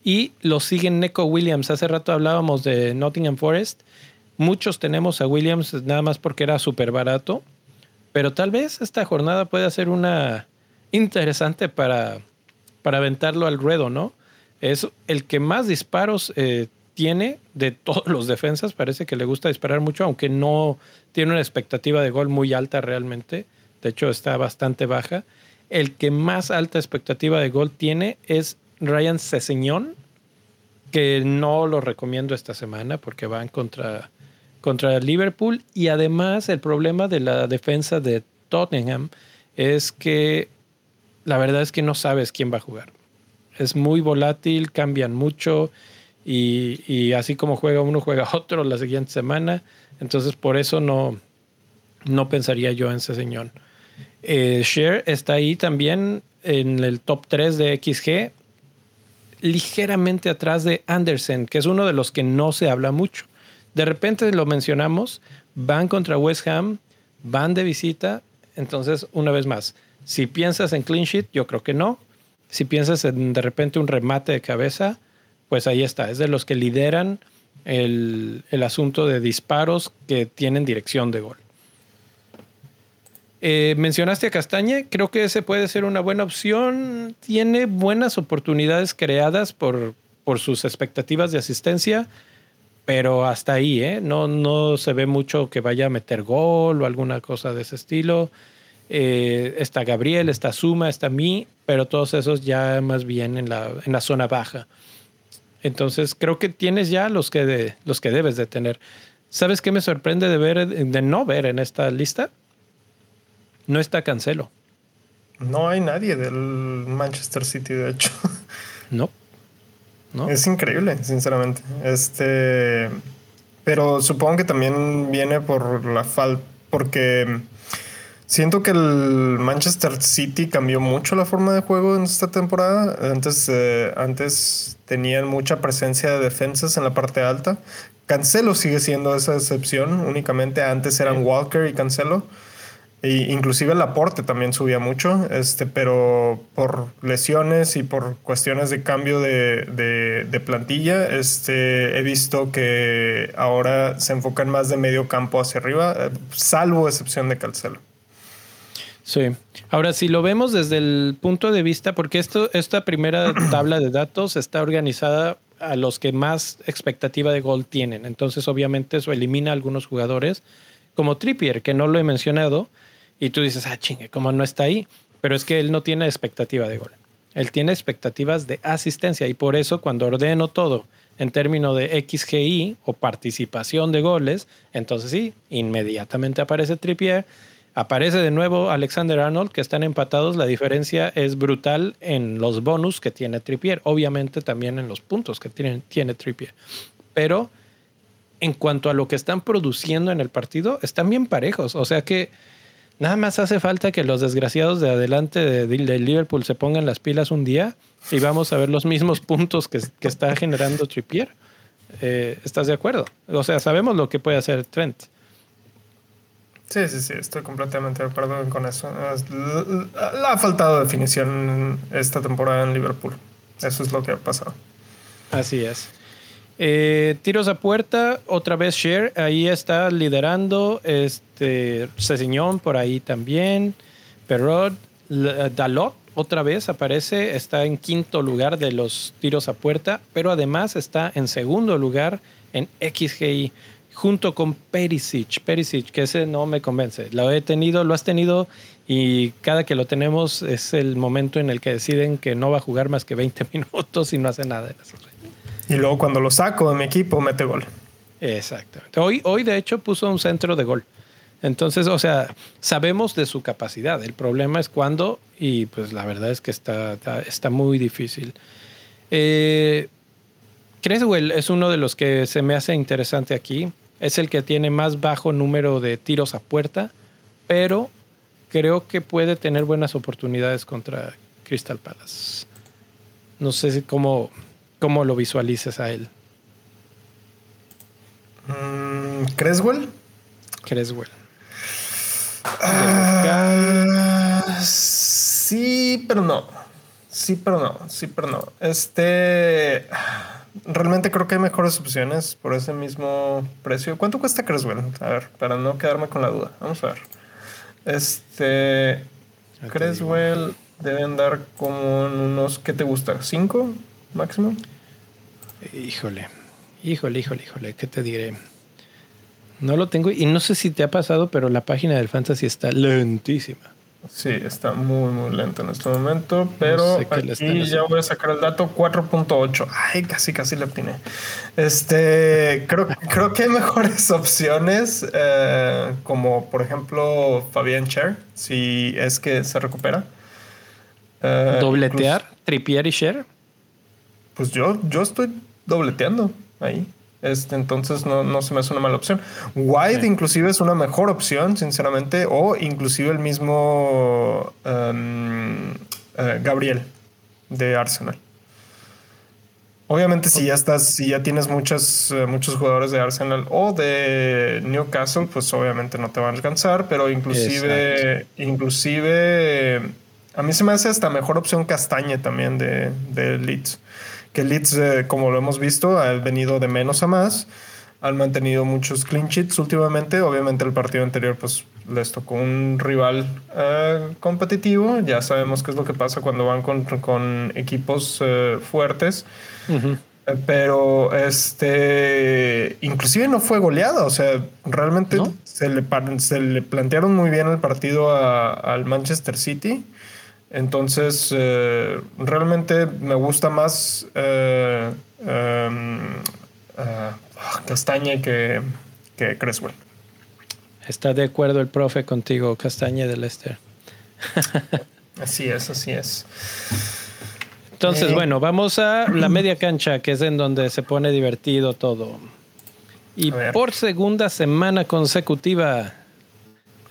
Y lo siguen Neko Williams. Hace rato hablábamos de Nottingham Forest. Muchos tenemos a Williams nada más porque era súper barato. Pero tal vez esta jornada pueda ser una interesante para, para aventarlo al ruedo, ¿no? Es el que más disparos eh, tiene de todos los defensas. Parece que le gusta disparar mucho, aunque no tiene una expectativa de gol muy alta realmente. De hecho, está bastante baja. El que más alta expectativa de gol tiene es Ryan Sesseñón, que no lo recomiendo esta semana porque van contra, contra Liverpool. Y además el problema de la defensa de Tottenham es que la verdad es que no sabes quién va a jugar. Es muy volátil, cambian mucho y, así como juega uno, juega otro la siguiente semana. Entonces por eso no, no pensaría yo en ese señor. Eh, Share está ahí también en el top 3 de XG, ligeramente atrás de Anderson, que es uno de los que no se habla mucho. De repente lo mencionamos, van contra West Ham, van de visita, entonces una vez más, si piensas en clean sheet, yo creo que no. Si piensas en de repente un remate de cabeza, pues ahí está. Es de los que lideran el, asunto de disparos que tienen dirección de gol. Eh, mencionaste a Castañe, creo que ese puede ser una buena opción. Tiene buenas oportunidades creadas por, por sus expectativas de asistencia, pero hasta ahí, ¿eh? No, no se ve mucho que vaya a meter gol o alguna cosa de ese estilo. Eh, está Gabriel, está Suma, está mí, pero todos esos ya más bien en la, en la zona baja. Entonces creo que tienes ya los que, los que debes de tener. ¿Sabes qué me sorprende de ver, de no ver en esta lista? No está Cancelo. No hay nadie del Manchester City, de hecho. No. no. Es increíble, sinceramente. Este, pero supongo que también viene por la falta, porque Siento que el Manchester City cambió mucho la forma de juego en esta temporada. Antes, eh, antes tenían mucha presencia de defensas en la parte alta. Cancelo sigue siendo esa excepción. Únicamente antes eran Walker y Cancelo. E inclusive el aporte también subía mucho, este, pero por lesiones y por cuestiones de cambio de, de, plantilla, este, he visto que ahora se enfocan más de medio campo hacia arriba, eh, salvo excepción de Cancelo. Sí. Ahora, si lo vemos desde el punto de vista, porque esto, esta primera tabla de datos está organizada a los que más expectativa de gol tienen. Entonces, obviamente, eso elimina a algunos jugadores, como Trippier, que no lo he mencionado, y tú dices, ah, chingue, ¿cómo no está ahí? Pero es que él no tiene expectativa de gol. Él tiene expectativas de asistencia, y por eso, cuando ordeno todo en términos de XGI o participación de goles, entonces sí, inmediatamente aparece Trippier Aparece de nuevo Alexander Arnold, que están empatados. La diferencia es brutal en los bonus que tiene Trippier. Obviamente también en los puntos que tiene, tiene Trippier. Pero en cuanto a lo que están produciendo en el partido, están bien parejos. O sea que nada más hace falta que los desgraciados de adelante de, Liverpool se pongan las pilas un día y vamos a ver los mismos puntos que, está generando Trippier. Eh, ¿Estás de acuerdo? O sea, sabemos lo que puede hacer Trent. Sí, sí, sí, estoy completamente de acuerdo con eso. Ha faltado definición esta temporada en Liverpool. Eso es lo que ha pasado. Así es. Eh, tiros a puerta, otra vez Share, ahí está liderando. Este por ahí también. Perrot, Dalot otra vez aparece, está en quinto lugar de los tiros a puerta, pero además está en segundo lugar en XGI junto con Perisic. Perisic, que ese no me convence. Lo he tenido, lo has tenido y cada que lo tenemos es el momento en el que deciden que no va a jugar más que 20 minutos y no hace nada. Y luego cuando lo saco de mi equipo, mete gol. Exactamente. Hoy, hoy de hecho puso un centro de gol. Entonces, o sea, sabemos de su capacidad. El problema es cuándo y pues la verdad es que está, está, muy difícil. Eh, Creswell es uno de los que se me hace interesante aquí es el que tiene más bajo número de tiros a puerta, pero creo que puede tener buenas oportunidades contra Crystal Palace. No sé si cómo, cómo lo visualices a él. Mm, ¿Creswell? Creswell. Ah, sí, pero no. Sí, pero no. Sí, pero no. Este. Realmente creo que hay mejores opciones por ese mismo precio. ¿Cuánto cuesta Creswell? A ver, para no quedarme con la duda. Vamos a ver. Este. Creswell debe andar como en unos. ¿Qué te gusta? ¿Cinco máximo? Híjole. Híjole, híjole, híjole. ¿Qué te diré? No lo tengo y no sé si te ha pasado, pero la página del Fantasy está lentísima. Sí, está muy, muy lento en este momento, pero aquí ya voy a sacar el dato 4.8. Ay, casi, casi le obtiene. Este, creo, creo que hay mejores opciones, eh, como por ejemplo Fabián Cher, si es que se recupera. Eh, ¿Dobletear? ¿Tripier y Cher? Pues yo, yo estoy dobleteando ahí. Este, entonces no, no, se me hace una mala opción. White inclusive es una mejor opción, sinceramente, o inclusive el mismo um, uh, Gabriel de Arsenal. Obviamente si ya estás, si ya tienes muchos, uh, muchos jugadores de Arsenal o de Newcastle, pues obviamente no te van a alcanzar, pero inclusive, inclusive a mí se me hace hasta mejor opción Castañe también de, de Leeds que Leeds, eh, como lo hemos visto, ha venido de menos a más. Han mantenido muchos clean sheets últimamente. Obviamente el partido anterior pues les tocó un rival eh, competitivo. Ya sabemos qué es lo que pasa cuando van con, con equipos eh, fuertes. Pero este, inclusive no fue goleado. O sea, realmente se, le, se le plantearon muy bien el partido al Manchester City. Entonces, eh, realmente me gusta más eh, em, eh, Castañe que, que, Creswell. Está de acuerdo el profe contigo, Castañe de Lester. así es, así es. Entonces, bueno, vamos a la media cancha, que es en donde se pone divertido todo. Y por segunda semana consecutiva,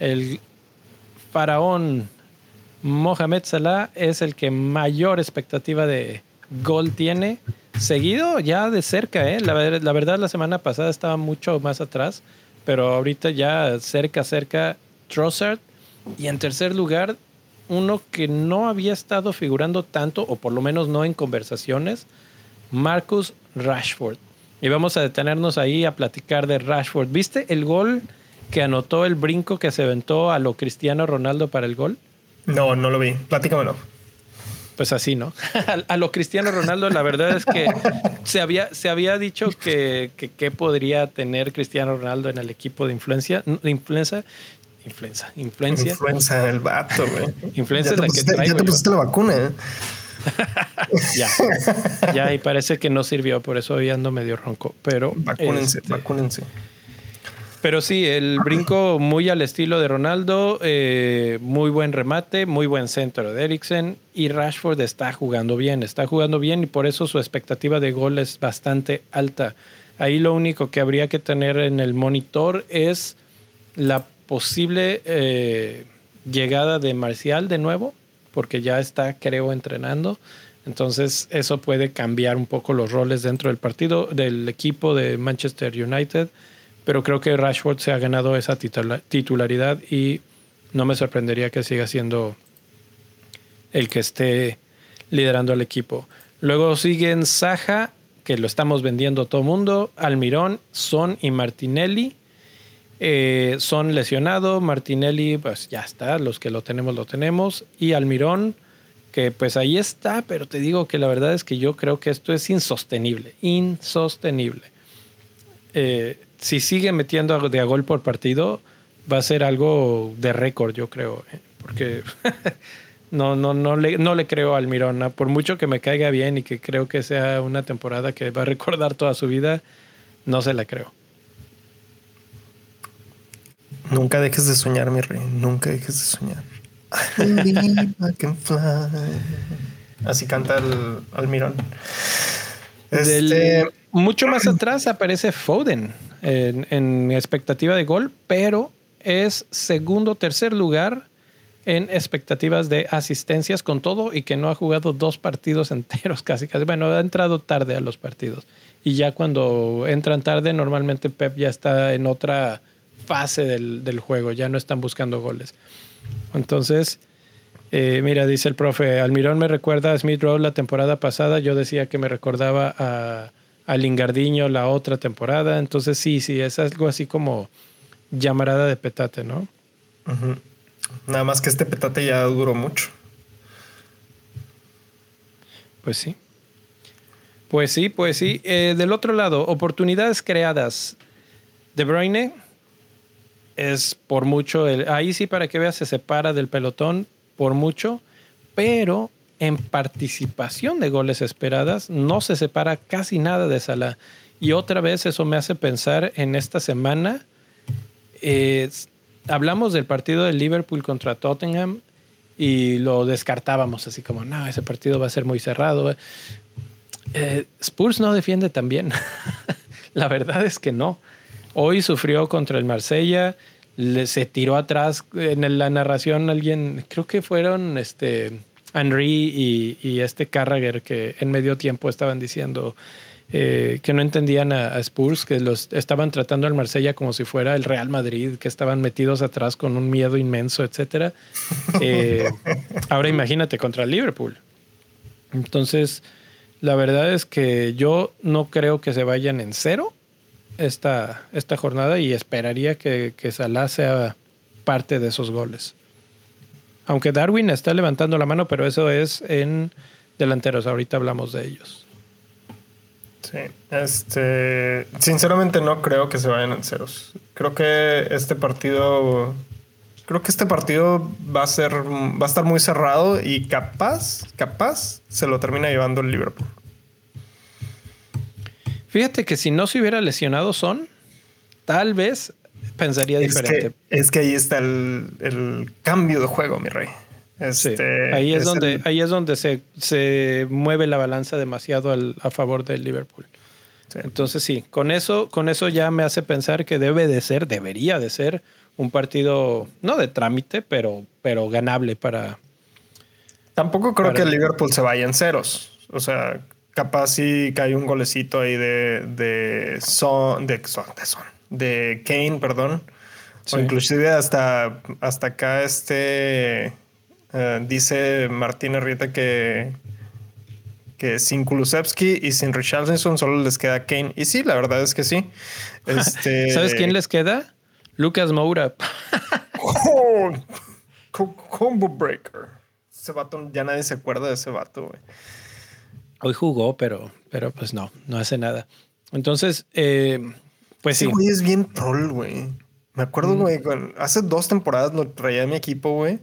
el faraón Mohamed Salah es el que mayor expectativa de gol tiene. Seguido ya de cerca, ¿eh? la, verdad la semana pasada estaba mucho más atrás, pero ahorita ya cerca, cerca Trossard. Y en tercer lugar, uno que no había estado figurando tanto, o por lo menos no en conversaciones, Marcus Rashford. Y vamos a detenernos ahí a platicar de Rashford. ¿Viste el gol que anotó el brinco que se aventó a lo Cristiano Ronaldo para el gol? No, no lo vi. Platícamelo. Pues así, ¿no? a, lo Cristiano Ronaldo, la verdad es que se había, se había dicho que, que, podría tener Cristiano Ronaldo en el equipo de influencia, de influencia, influencia, influencia. Influencia el vato, güey. Influencia es la que. Ya te pusiste la vacuna, ¿eh? ya, ya, y parece que no sirvió, por eso hoy ando medio ronco. Pero. Vacúnense, este, vacúnense. Pero sí, el brinco muy al estilo de Ronaldo, eh, muy buen remate, muy buen centro de Eriksen y Rashford está jugando bien, está jugando bien y por eso su expectativa de gol es bastante alta. Ahí lo único que habría que tener en el monitor es la posible eh, llegada de Marcial de nuevo, porque ya está, creo, entrenando. Entonces eso puede cambiar un poco los roles dentro del partido del equipo de Manchester United pero creo que Rashford se ha ganado esa titularidad y no me sorprendería que siga siendo el que esté liderando al equipo. Luego siguen Saja, que lo estamos vendiendo todo mundo, Almirón, Son y Martinelli. Eh, son lesionado, Martinelli, pues ya está, los que lo tenemos, lo tenemos. Y Almirón, que pues ahí está, pero te digo que la verdad es que yo creo que esto es insostenible, insostenible. Eh, si sigue metiendo de a gol por partido, va a ser algo de récord, yo creo. ¿eh? Porque no, no, no, le, no le creo al Mirona. Por mucho que me caiga bien y que creo que sea una temporada que va a recordar toda su vida, no se la creo. Nunca dejes de soñar, mi rey. Nunca dejes de soñar. Así canta el Almirón. Este... Mucho más atrás aparece Foden en, expectativa de gol, pero es segundo, tercer lugar en expectativas de asistencias con todo y que no ha jugado dos partidos enteros casi, casi. Bueno, ha entrado tarde a los partidos. Y ya cuando entran tarde, normalmente Pep ya está en otra fase del, del juego, ya no están buscando goles. Entonces, eh, mira, dice el profe, Almirón me recuerda a Smith Rowe la temporada pasada, yo decía que me recordaba a, a Lingardiño la otra temporada, entonces sí, sí, es algo así como llamarada de petate, ¿no? Nada más que este petate ya duró mucho. Pues sí. Pues sí, pues sí. Eh, del otro lado, oportunidades creadas. De Bruyne es por mucho, el, ahí sí para que veas se separa del pelotón por mucho, pero en participación de goles esperadas no se separa casi nada de Salah. Y otra vez eso me hace pensar en esta semana. Hablamos del partido de Liverpool contra Tottenham y lo descartábamos así como, no, ese partido va a ser muy cerrado. Eh, Spurs no defiende tan bien. La verdad es que no. Hoy sufrió contra el Marsella, le, se tiró atrás en la narración alguien, creo que fueron este Henry y, y este Carragher que en medio tiempo estaban diciendo eh, que no entendían a, Spurs, que los estaban tratando al Marsella como si fuera el Real Madrid, que estaban metidos atrás con un miedo inmenso, etcétera. Eh, ahora imagínate contra Liverpool. Entonces, la verdad es que yo no creo que se vayan en cero esta, esta jornada y esperaría que, que Salah sea parte de esos goles. Aunque Darwin está levantando la mano, pero eso es en delanteros. Ahorita hablamos de ellos. Sí, este, sinceramente no creo que se vayan en ceros. Creo que este partido, creo que este partido va a ser, va a estar muy cerrado y capaz, capaz se lo termina llevando el Liverpool. Fíjate que si no se hubiera lesionado Son, tal vez pensaría diferente. Es que, ahí está el, cambio de juego, mi rey. Este, ahí es, donde, ahí es donde se, se, mueve la balanza demasiado a favor del Liverpool. Entonces sí, con eso, con eso ya me hace pensar que debe de ser, debería de ser un partido, no de trámite, pero, pero ganable para. Tampoco creo que el Liverpool se vaya en ceros. O sea, capaz si cae un golecito ahí de, de Son, de Son, de Son, de Kane, perdón. O inclusive hasta, hasta acá este eh, dice Martín Arrieta que, que sin Kulusevski y sin Richardson solo les queda Kane. Y sí, la verdad es que sí. Este... ¿Sabes quién les queda? Lucas Moura. combo Breaker. Ese vato, ya nadie se acuerda de ese vato, güey. Hoy jugó, pero, pero pues no, no hace nada. Entonces, eh, pues sí. güey es bien troll, güey. Me acuerdo, mm. güey, hace dos temporadas lo traía a mi equipo, güey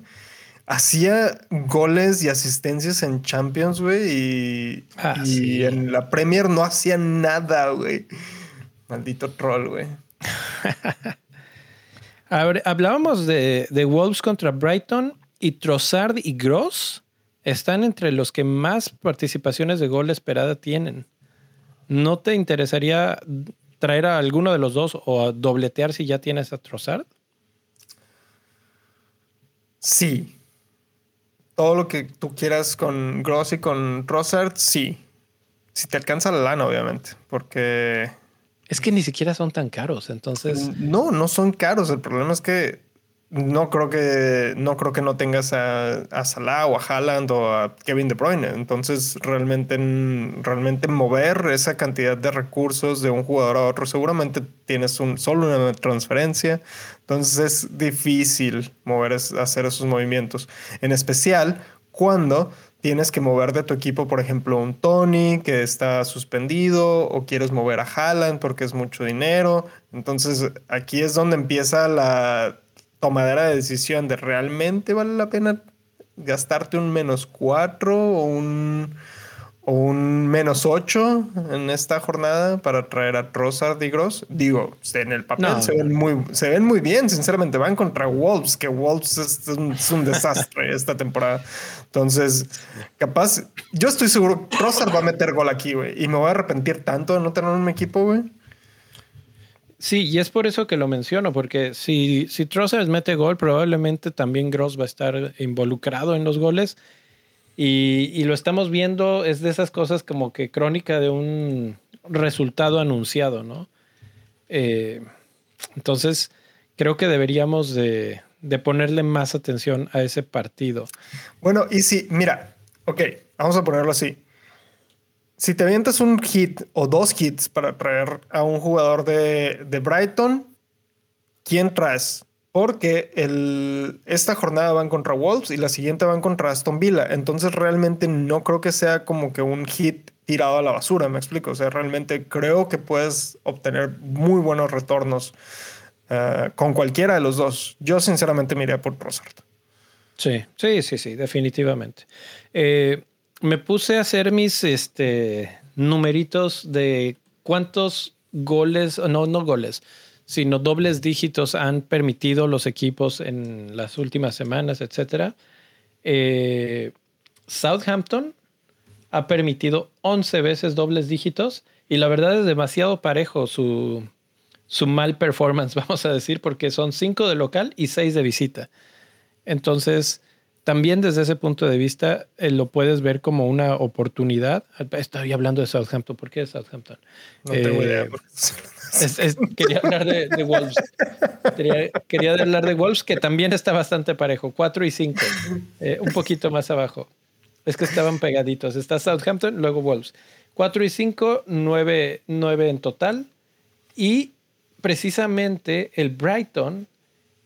hacía goles y asistencias en Champions, güey, y, ah, en la Premier no hacía nada, güey. Maldito troll, güey. hablábamos de, de, Wolves contra Brighton y Trossard y Gross están entre los que más participaciones de gol esperada tienen. ¿No te interesaría traer a alguno de los dos o dobletear si ya tienes a Trossard? Sí, todo lo que tú quieras con Gross y con Trossard, sí. Si te alcanza la lana, obviamente, porque... Es que ni siquiera son tan caros, entonces... No, no son caros. El problema es que no creo que no creo que no tengas a, Salah o a Haaland o a Kevin De Bruyne. Entonces, realmente, realmente mover esa cantidad de recursos de un jugador a otro, seguramente tienes un, solo una transferencia. Entonces es difícil mover, hacer esos movimientos. En especial cuando tienes que mover de tu equipo, por ejemplo, un Tony que está suspendido o quieres mover a Haaland porque es mucho dinero. Entonces aquí es donde empieza la tomadera de decisión de realmente vale la pena gastarte un menos cuatro o un, o un menos ocho en esta jornada para traer a Trossard y Gross. Digo, en el papel se, ven muy, se ven muy bien, sinceramente. Van contra Wolves, que Wolves es, un, desastre esta temporada. Entonces, capaz, yo estoy seguro que Trossard va a meter gol aquí, güey. Y me voy a arrepentir tanto de no tener un equipo, güey. Sí, y es por eso que lo menciono, porque si, si mete gol, probablemente también Gross va a estar involucrado en los goles. Y, y, lo estamos viendo, es de esas cosas como que crónica de un resultado anunciado, ¿no? Eh, entonces, creo que deberíamos de, de, ponerle más atención a ese partido. Bueno, y si, mira, ok, vamos a ponerlo así. Si te avientas un hit o dos hits para traer a un jugador de, de Brighton, ¿quién traes? Porque el, esta jornada van contra Wolves y la siguiente van contra Aston Villa. Entonces realmente no creo que sea como que un hit tirado a la basura, me explico. O sea, realmente creo que puedes obtener muy buenos retornos uh, con cualquiera de los dos. Yo sinceramente me por Trossard. Sí, sí, sí, sí, definitivamente. Eh, me puse a hacer mis este, numeritos de cuántos goles, no, no goles, sino dobles dígitos han permitido los equipos en las últimas semanas, etcétera. Eh, Southampton ha permitido 11 veces dobles dígitos y la verdad es demasiado parejo su, su mal performance, vamos a decir, porque son 5 de local y 6 de visita. Entonces, también desde ese punto de vista eh, lo puedes ver como una oportunidad. Estoy hablando de Southampton. ¿Por qué de Southampton? No tengo idea. Eh, quería hablar de, Wolves. Quería, hablar de Wolves, que también está bastante parejo. 4 y 5. Eh, un poquito más abajo. Es que estaban pegaditos. Está Southampton, luego Wolves. 4 y 5, 9, 9 en total. Y precisamente el Brighton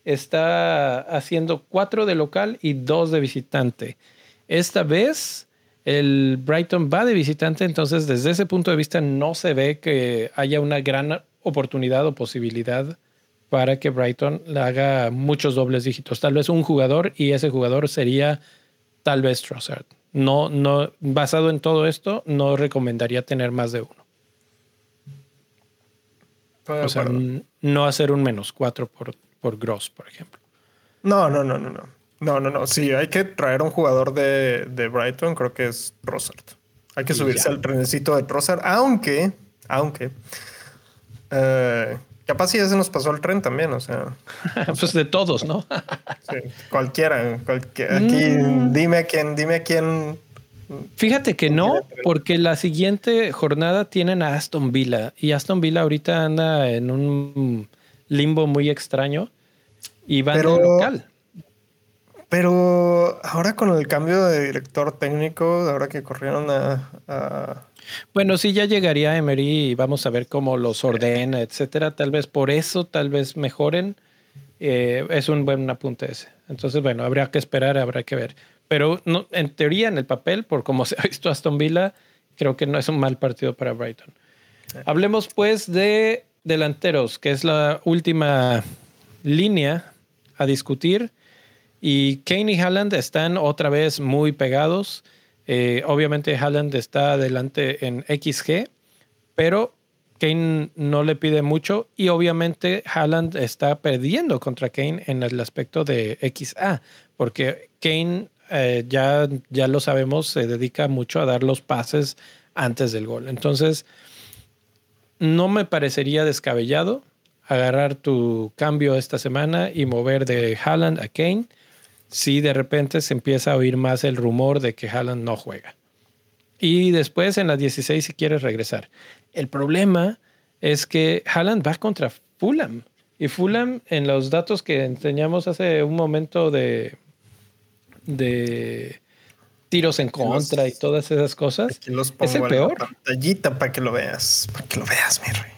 está haciendo cuatro de local y dos de visitante. Esta vez el Brighton va de visitante, entonces desde ese punto de vista no se ve que haya una gran oportunidad o posibilidad para que Brighton haga muchos dobles dígitos. Tal vez un jugador y ese jugador sería tal vez Trossard. No, no, basado en todo esto, no recomendaría tener más de uno. O sea, no hacer un menos cuatro por, por Gross, por ejemplo. No, no, no, no, no. No, no, no. Sí, hay que traer un jugador de, de Brighton, creo que es Trossard. Hay que subirse al trenecito de Trossard, aunque, aunque, eh, capaz si ya se nos pasó el tren también, o sea. pues de todos, ¿no? sí, cualquiera, cualquiera. Aquí, mm. dime a quién, dime a quién. Fíjate que no, porque la siguiente jornada tienen a Aston Villa y Aston Villa ahorita anda en un limbo muy extraño y van pero, local. Pero ahora con el cambio de director técnico, ahora que corrieron a, Bueno, sí, ya llegaría Emery y vamos a ver cómo los ordena, etcétera. Tal vez por eso, tal vez mejoren. Eh, es un buen apunte ese. Entonces, bueno, habría que esperar, habrá que ver. Pero no, en teoría, en el papel, por como se ha visto Aston Villa, creo que no es un mal partido para Brighton. Hablemos pues de delanteros, que es la última línea a discutir. Y Kane y Haaland están otra vez muy pegados. Eh, obviamente Haaland está adelante en XG, pero Kane no le pide mucho y obviamente Haaland está perdiendo contra Kane en el aspecto de XA, porque Kane eh, ya, ya lo sabemos, se dedica mucho a dar los pases antes del gol. Entonces, no me parecería descabellado agarrar tu cambio esta semana y mover de Haaland a Kane si de repente se empieza a oír más el rumor de que Haaland no juega. Y después en las 16 si quieres regresar. El problema es que Haaland va contra Fulham. Y Fulham, en los datos que enseñamos hace un momento de, de tiros en contra y todas esas cosas, es el peor. pantallita para que lo veas, para que lo veas, mi rey.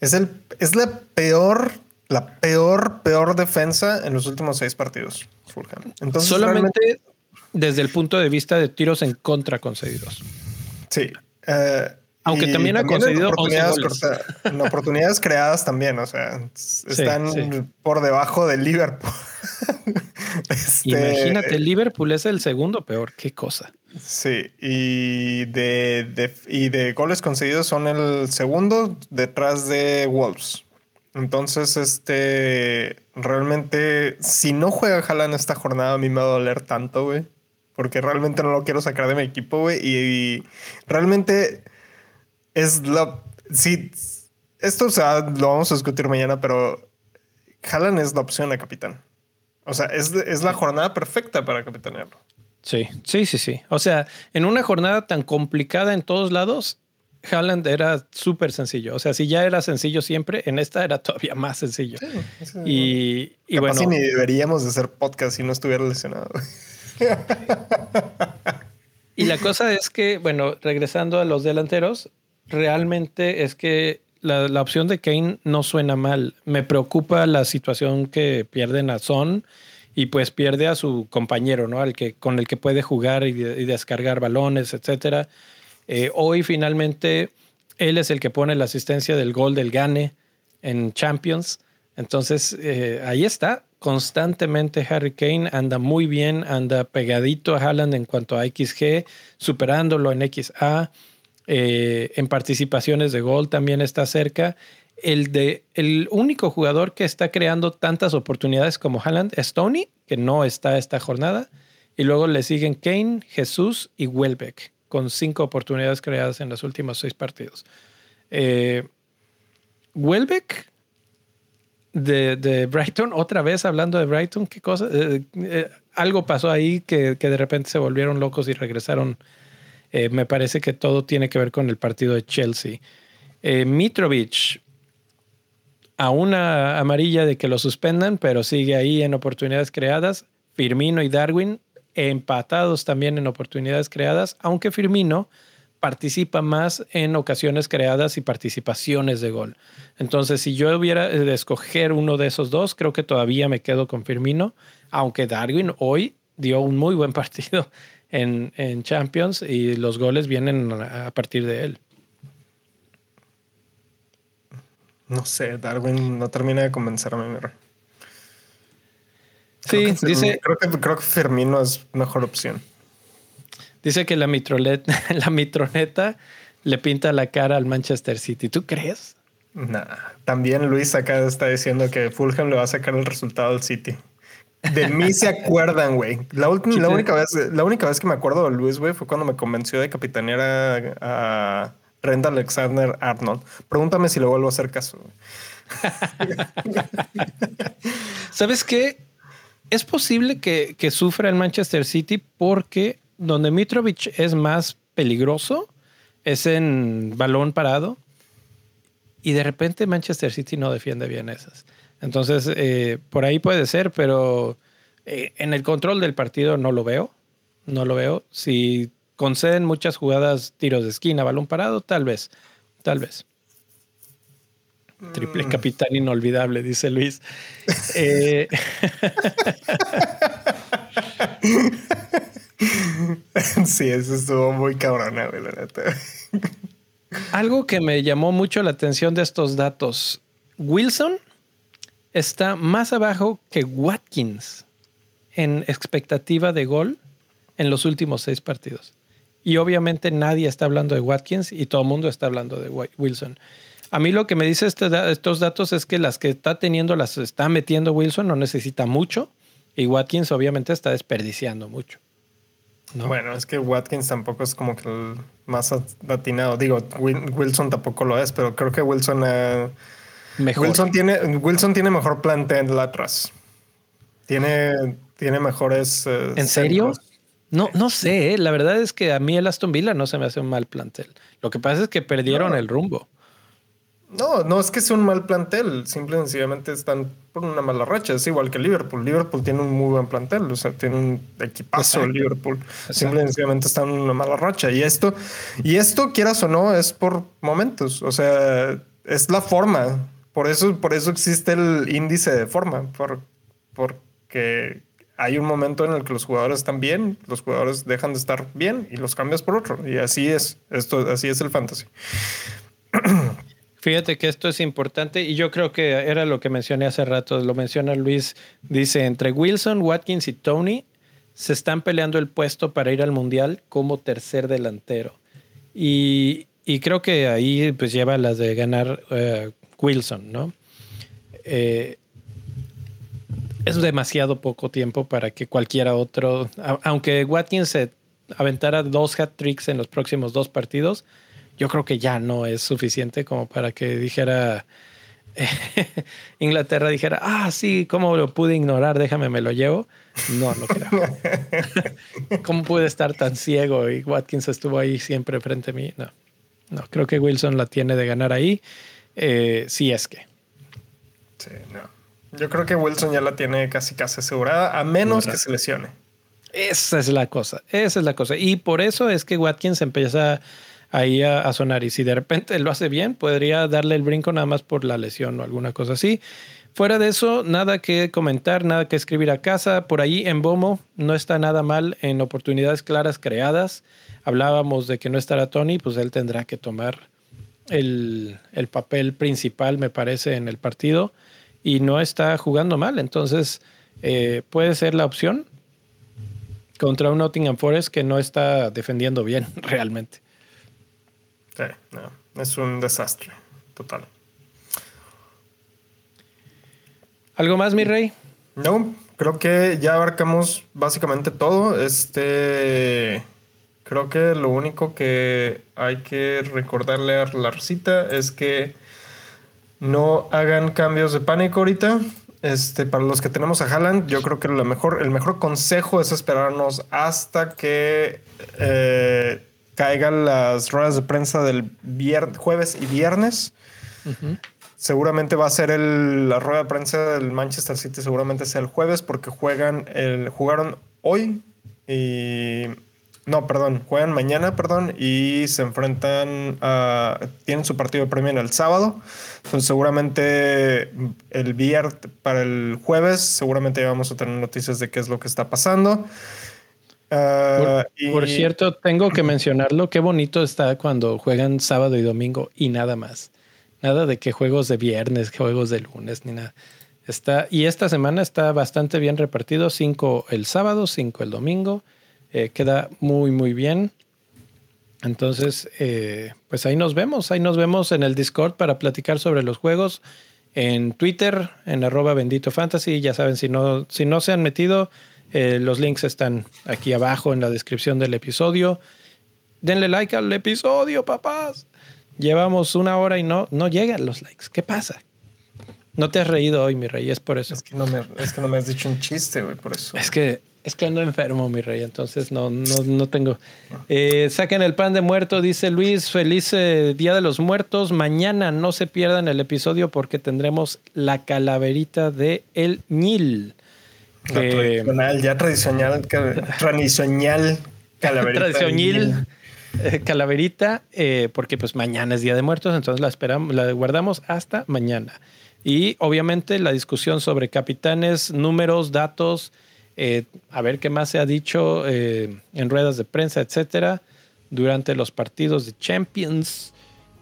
Es, el, es la peor, la peor, peor defensa en los últimos seis partidos. Entonces, Solamente desde el punto de vista de tiros en contra concedidos. Sí. Eh, Aunque también ha concedido oportunidades, oportunidades creadas también, o sea, están por debajo del Liverpool. este, Imagínate, Liverpool es el segundo peor, qué cosa. Sí, y de, y de goles concedidos son el segundo detrás de Wolves. Entonces, este, realmente, si no juega Haaland esta jornada, a mí me va a doler tanto, güey. Porque realmente no lo quiero sacar de mi equipo, güey. Y, realmente es la... Si, esto o sea, lo vamos a discutir mañana, pero Haaland es la opción de capitán. O sea, es, es la jornada perfecta para capitanearlo. Sí, sí, sí, sí. O sea, en una jornada tan complicada en todos lados, Haaland era súper sencillo. O sea, si ya era sencillo siempre, en esta era todavía más sencillo. y, y bueno. ni deberíamos de hacer podcast si no estuviera lesionado. y la cosa es que, bueno, regresando a los delanteros, realmente es que la, opción de Kane no suena mal. Me preocupa la situación que pierden a Son y pues pierde a su compañero, ¿no? Al que, con el que puede jugar y, y descargar balones, etcétera. Eh, hoy finalmente él es el que pone la asistencia del gol del Gane en Champions. Entonces eh, ahí está, constantemente Harry Kane anda muy bien, anda pegadito a Haaland en cuanto a XG, superándolo en XA. Eh, en participaciones de gol también está cerca. El, de, el único jugador que está creando tantas oportunidades como Haaland es Tony, que no está esta jornada. Y luego le siguen Kane, Jesús y Welbeck con cinco oportunidades creadas en los últimos seis partidos. Eh, Welbeck de, Brighton, otra vez hablando de Brighton, qué cosa, eh, algo pasó ahí que, de repente se volvieron locos y regresaron. Me parece que todo tiene que ver con el partido de Chelsea. Mitrovic, a una amarilla de que lo suspendan, pero sigue ahí en oportunidades creadas. Firmino y Darwin empatados también en oportunidades creadas, aunque Firmino participa más en ocasiones creadas y participaciones de gol. Entonces, si yo hubiera de escoger uno de esos dos, creo que todavía me quedo con Firmino, aunque Darwin hoy dio un muy buen partido en, en Champions y los goles vienen a partir de él. No sé, Darwin no termina de convencerme. Sí, dice. Creo que, creo que Fermino es mejor opción. Dice que la, la mitroneta le pinta la cara al Manchester City. ¿Tú crees? Nah. También Luis acá está diciendo que Fulham le va a sacar el resultado al City. De mí se acuerdan, güey. La, única vez, la única vez que me acuerdo de Luis, güey, fue cuando me convenció de capitanear a, a Renda Alexander Arnold. Pregúntame si le vuelvo a hacer caso. ¿Sabes qué? es posible que, sufra el Manchester City porque donde Mitrovic es más peligroso es en balón parado y de repente Manchester City no defiende bien esas. Entonces, eh, por ahí puede ser, pero eh, en el control del partido no lo veo. No lo veo. Si conceden muchas jugadas, tiros de esquina, balón parado, tal vez. Tal vez. Triple mm. capitán inolvidable, dice Luis. Eh, sí, eso estuvo muy cabrona, Algo que me llamó mucho la atención de estos datos. Wilson está más abajo que Watkins en expectativa de gol en los últimos seis partidos. Y obviamente nadie está hablando de Watkins y todo el mundo está hablando de Wilson. A mí lo que me dice este estos datos es que las que está teniendo las está metiendo Wilson, no necesita mucho. Y Watkins obviamente está desperdiciando mucho. Bueno, es que Watkins tampoco es como que el más atinado. Digo, Wilson tampoco lo es, pero creo que Wilson, mejor. Wilson tiene Wilson tiene mejor plantel atrás. Tiene, tiene mejores. Eh, ¿En serio? No, no sé. Eh. La verdad es que a mí el Aston Villa no se me hace un mal plantel. Lo que pasa es que perdieron el rumbo. No, no es que sea un mal plantel, simple y sencillamente están por una mala racha. Es igual que Liverpool. Liverpool tiene un muy buen plantel, o sea, tiene un equipazo Liverpool. Simple y sencillamente están en una mala racha. Y esto, y esto, quieras o no, es por momentos. O sea, es la forma. Por eso, por eso existe el índice de forma. Por, porque hay un momento en el que los jugadores están bien, los jugadores dejan de estar bien y los cambias por otro. Y así es. Esto, así es el fantasy. Fíjate que esto es importante y yo creo que era lo que mencioné hace rato, lo menciona Luis, dice, entre Wilson, Watkins y Tony se están peleando el puesto para ir al Mundial como tercer delantero. Y, creo que ahí pues lleva las de ganar eh, Wilson, ¿no? Eh, es demasiado poco tiempo para que cualquiera otro, aunque Watkins se aventara dos hat tricks en los próximos dos partidos, yo creo que ya no es suficiente como para que dijera Inglaterra dijera, ah, sí, ¿cómo lo pude ignorar? Déjame, me lo llevo. No, no creo. ¿Cómo pude estar tan ciego y Watkins estuvo ahí siempre frente a mí? No, no, creo que Wilson la tiene de ganar ahí, eh, si es que. Sí, no. Yo creo que Wilson ya la tiene casi casi asegurada, a menos que se lesione. Esa es la cosa, esa es la cosa. Y por eso es que Watkins empieza ahí a, sonar. Y si de repente lo hace bien, podría darle el brinco nada más por la lesión o alguna cosa así. Fuera de eso, nada que comentar, nada que escribir a casa. Por ahí en Bomo no está nada mal en oportunidades claras creadas. Hablábamos de que no estará Tony, pues él tendrá que tomar el, el papel principal, me parece, en el partido. Y no está jugando mal. Entonces, eh, puede ser la opción contra un Nottingham Forest que no está defendiendo bien realmente. Sí, no, es un desastre total. ¿Algo más, mi rey? No, creo que ya abarcamos básicamente todo. Este. Creo que lo único que hay que recordarle a la recita es que no hagan cambios de pánico ahorita. Este, para los que tenemos a Haaland, yo creo que lo mejor, el mejor consejo es esperarnos hasta que eh, caigan las ruedas de prensa del jueves y viernes. Seguramente va a ser el, la rueda de prensa del Manchester City, seguramente sea el jueves, porque juegan el, jugaron hoy y. No, perdón, juegan mañana, perdón, y se enfrentan a. Tienen su partido de premio el sábado. Entonces, seguramente el viernes, para el jueves, seguramente vamos a tener noticias de qué es lo que está pasando. Ah, por, cierto, tengo que mencionarlo. Qué bonito está cuando juegan sábado y domingo y nada más. Nada de que juegos de viernes, juegos de lunes, ni nada. Está, y esta semana está bastante bien repartido. Cinco el sábado, cinco el domingo. Eh, queda muy, muy bien. Entonces, eh, pues ahí nos vemos. Ahí nos vemos en el Discord para platicar sobre los juegos. En Twitter, en arroba bendito fantasy. Ya saben, si no, si no se han metido, eh, los links están aquí abajo en la descripción del episodio. Denle like al episodio, papás. Llevamos una hora y no, no llegan los likes. ¿Qué pasa? No te has reído hoy, mi rey, es por eso. Es que no me, es que no me has dicho un chiste, güey, por eso. Es que, es que ando enfermo, mi rey, entonces no, no, no tengo. Eh, saquen el pan de muerto, dice Luis. Feliz eh, Día de los Muertos. Mañana no se pierdan el episodio porque tendremos la calaverita de El Nil tradicional, ya tradicional, tradicional calaverita. tradicional eh, calaverita, eh, porque pues mañana es Día de Muertos, entonces la esperamos, la guardamos hasta mañana. Y obviamente la discusión sobre capitanes, números, datos, eh, a ver qué más se ha dicho en ruedas de prensa, etcétera, durante los partidos de Champions.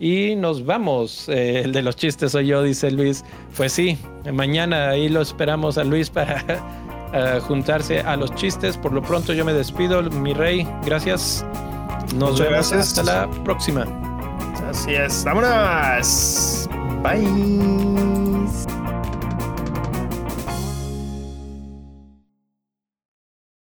Y nos vamos. el de los chistes soy yo, dice Luis. Pues sí, mañana ahí lo esperamos a Luis para juntarse a los chistes. Por lo pronto yo me despido, mi rey. Gracias. Nos vemos hasta la próxima. Así es. Vámonos. Bye.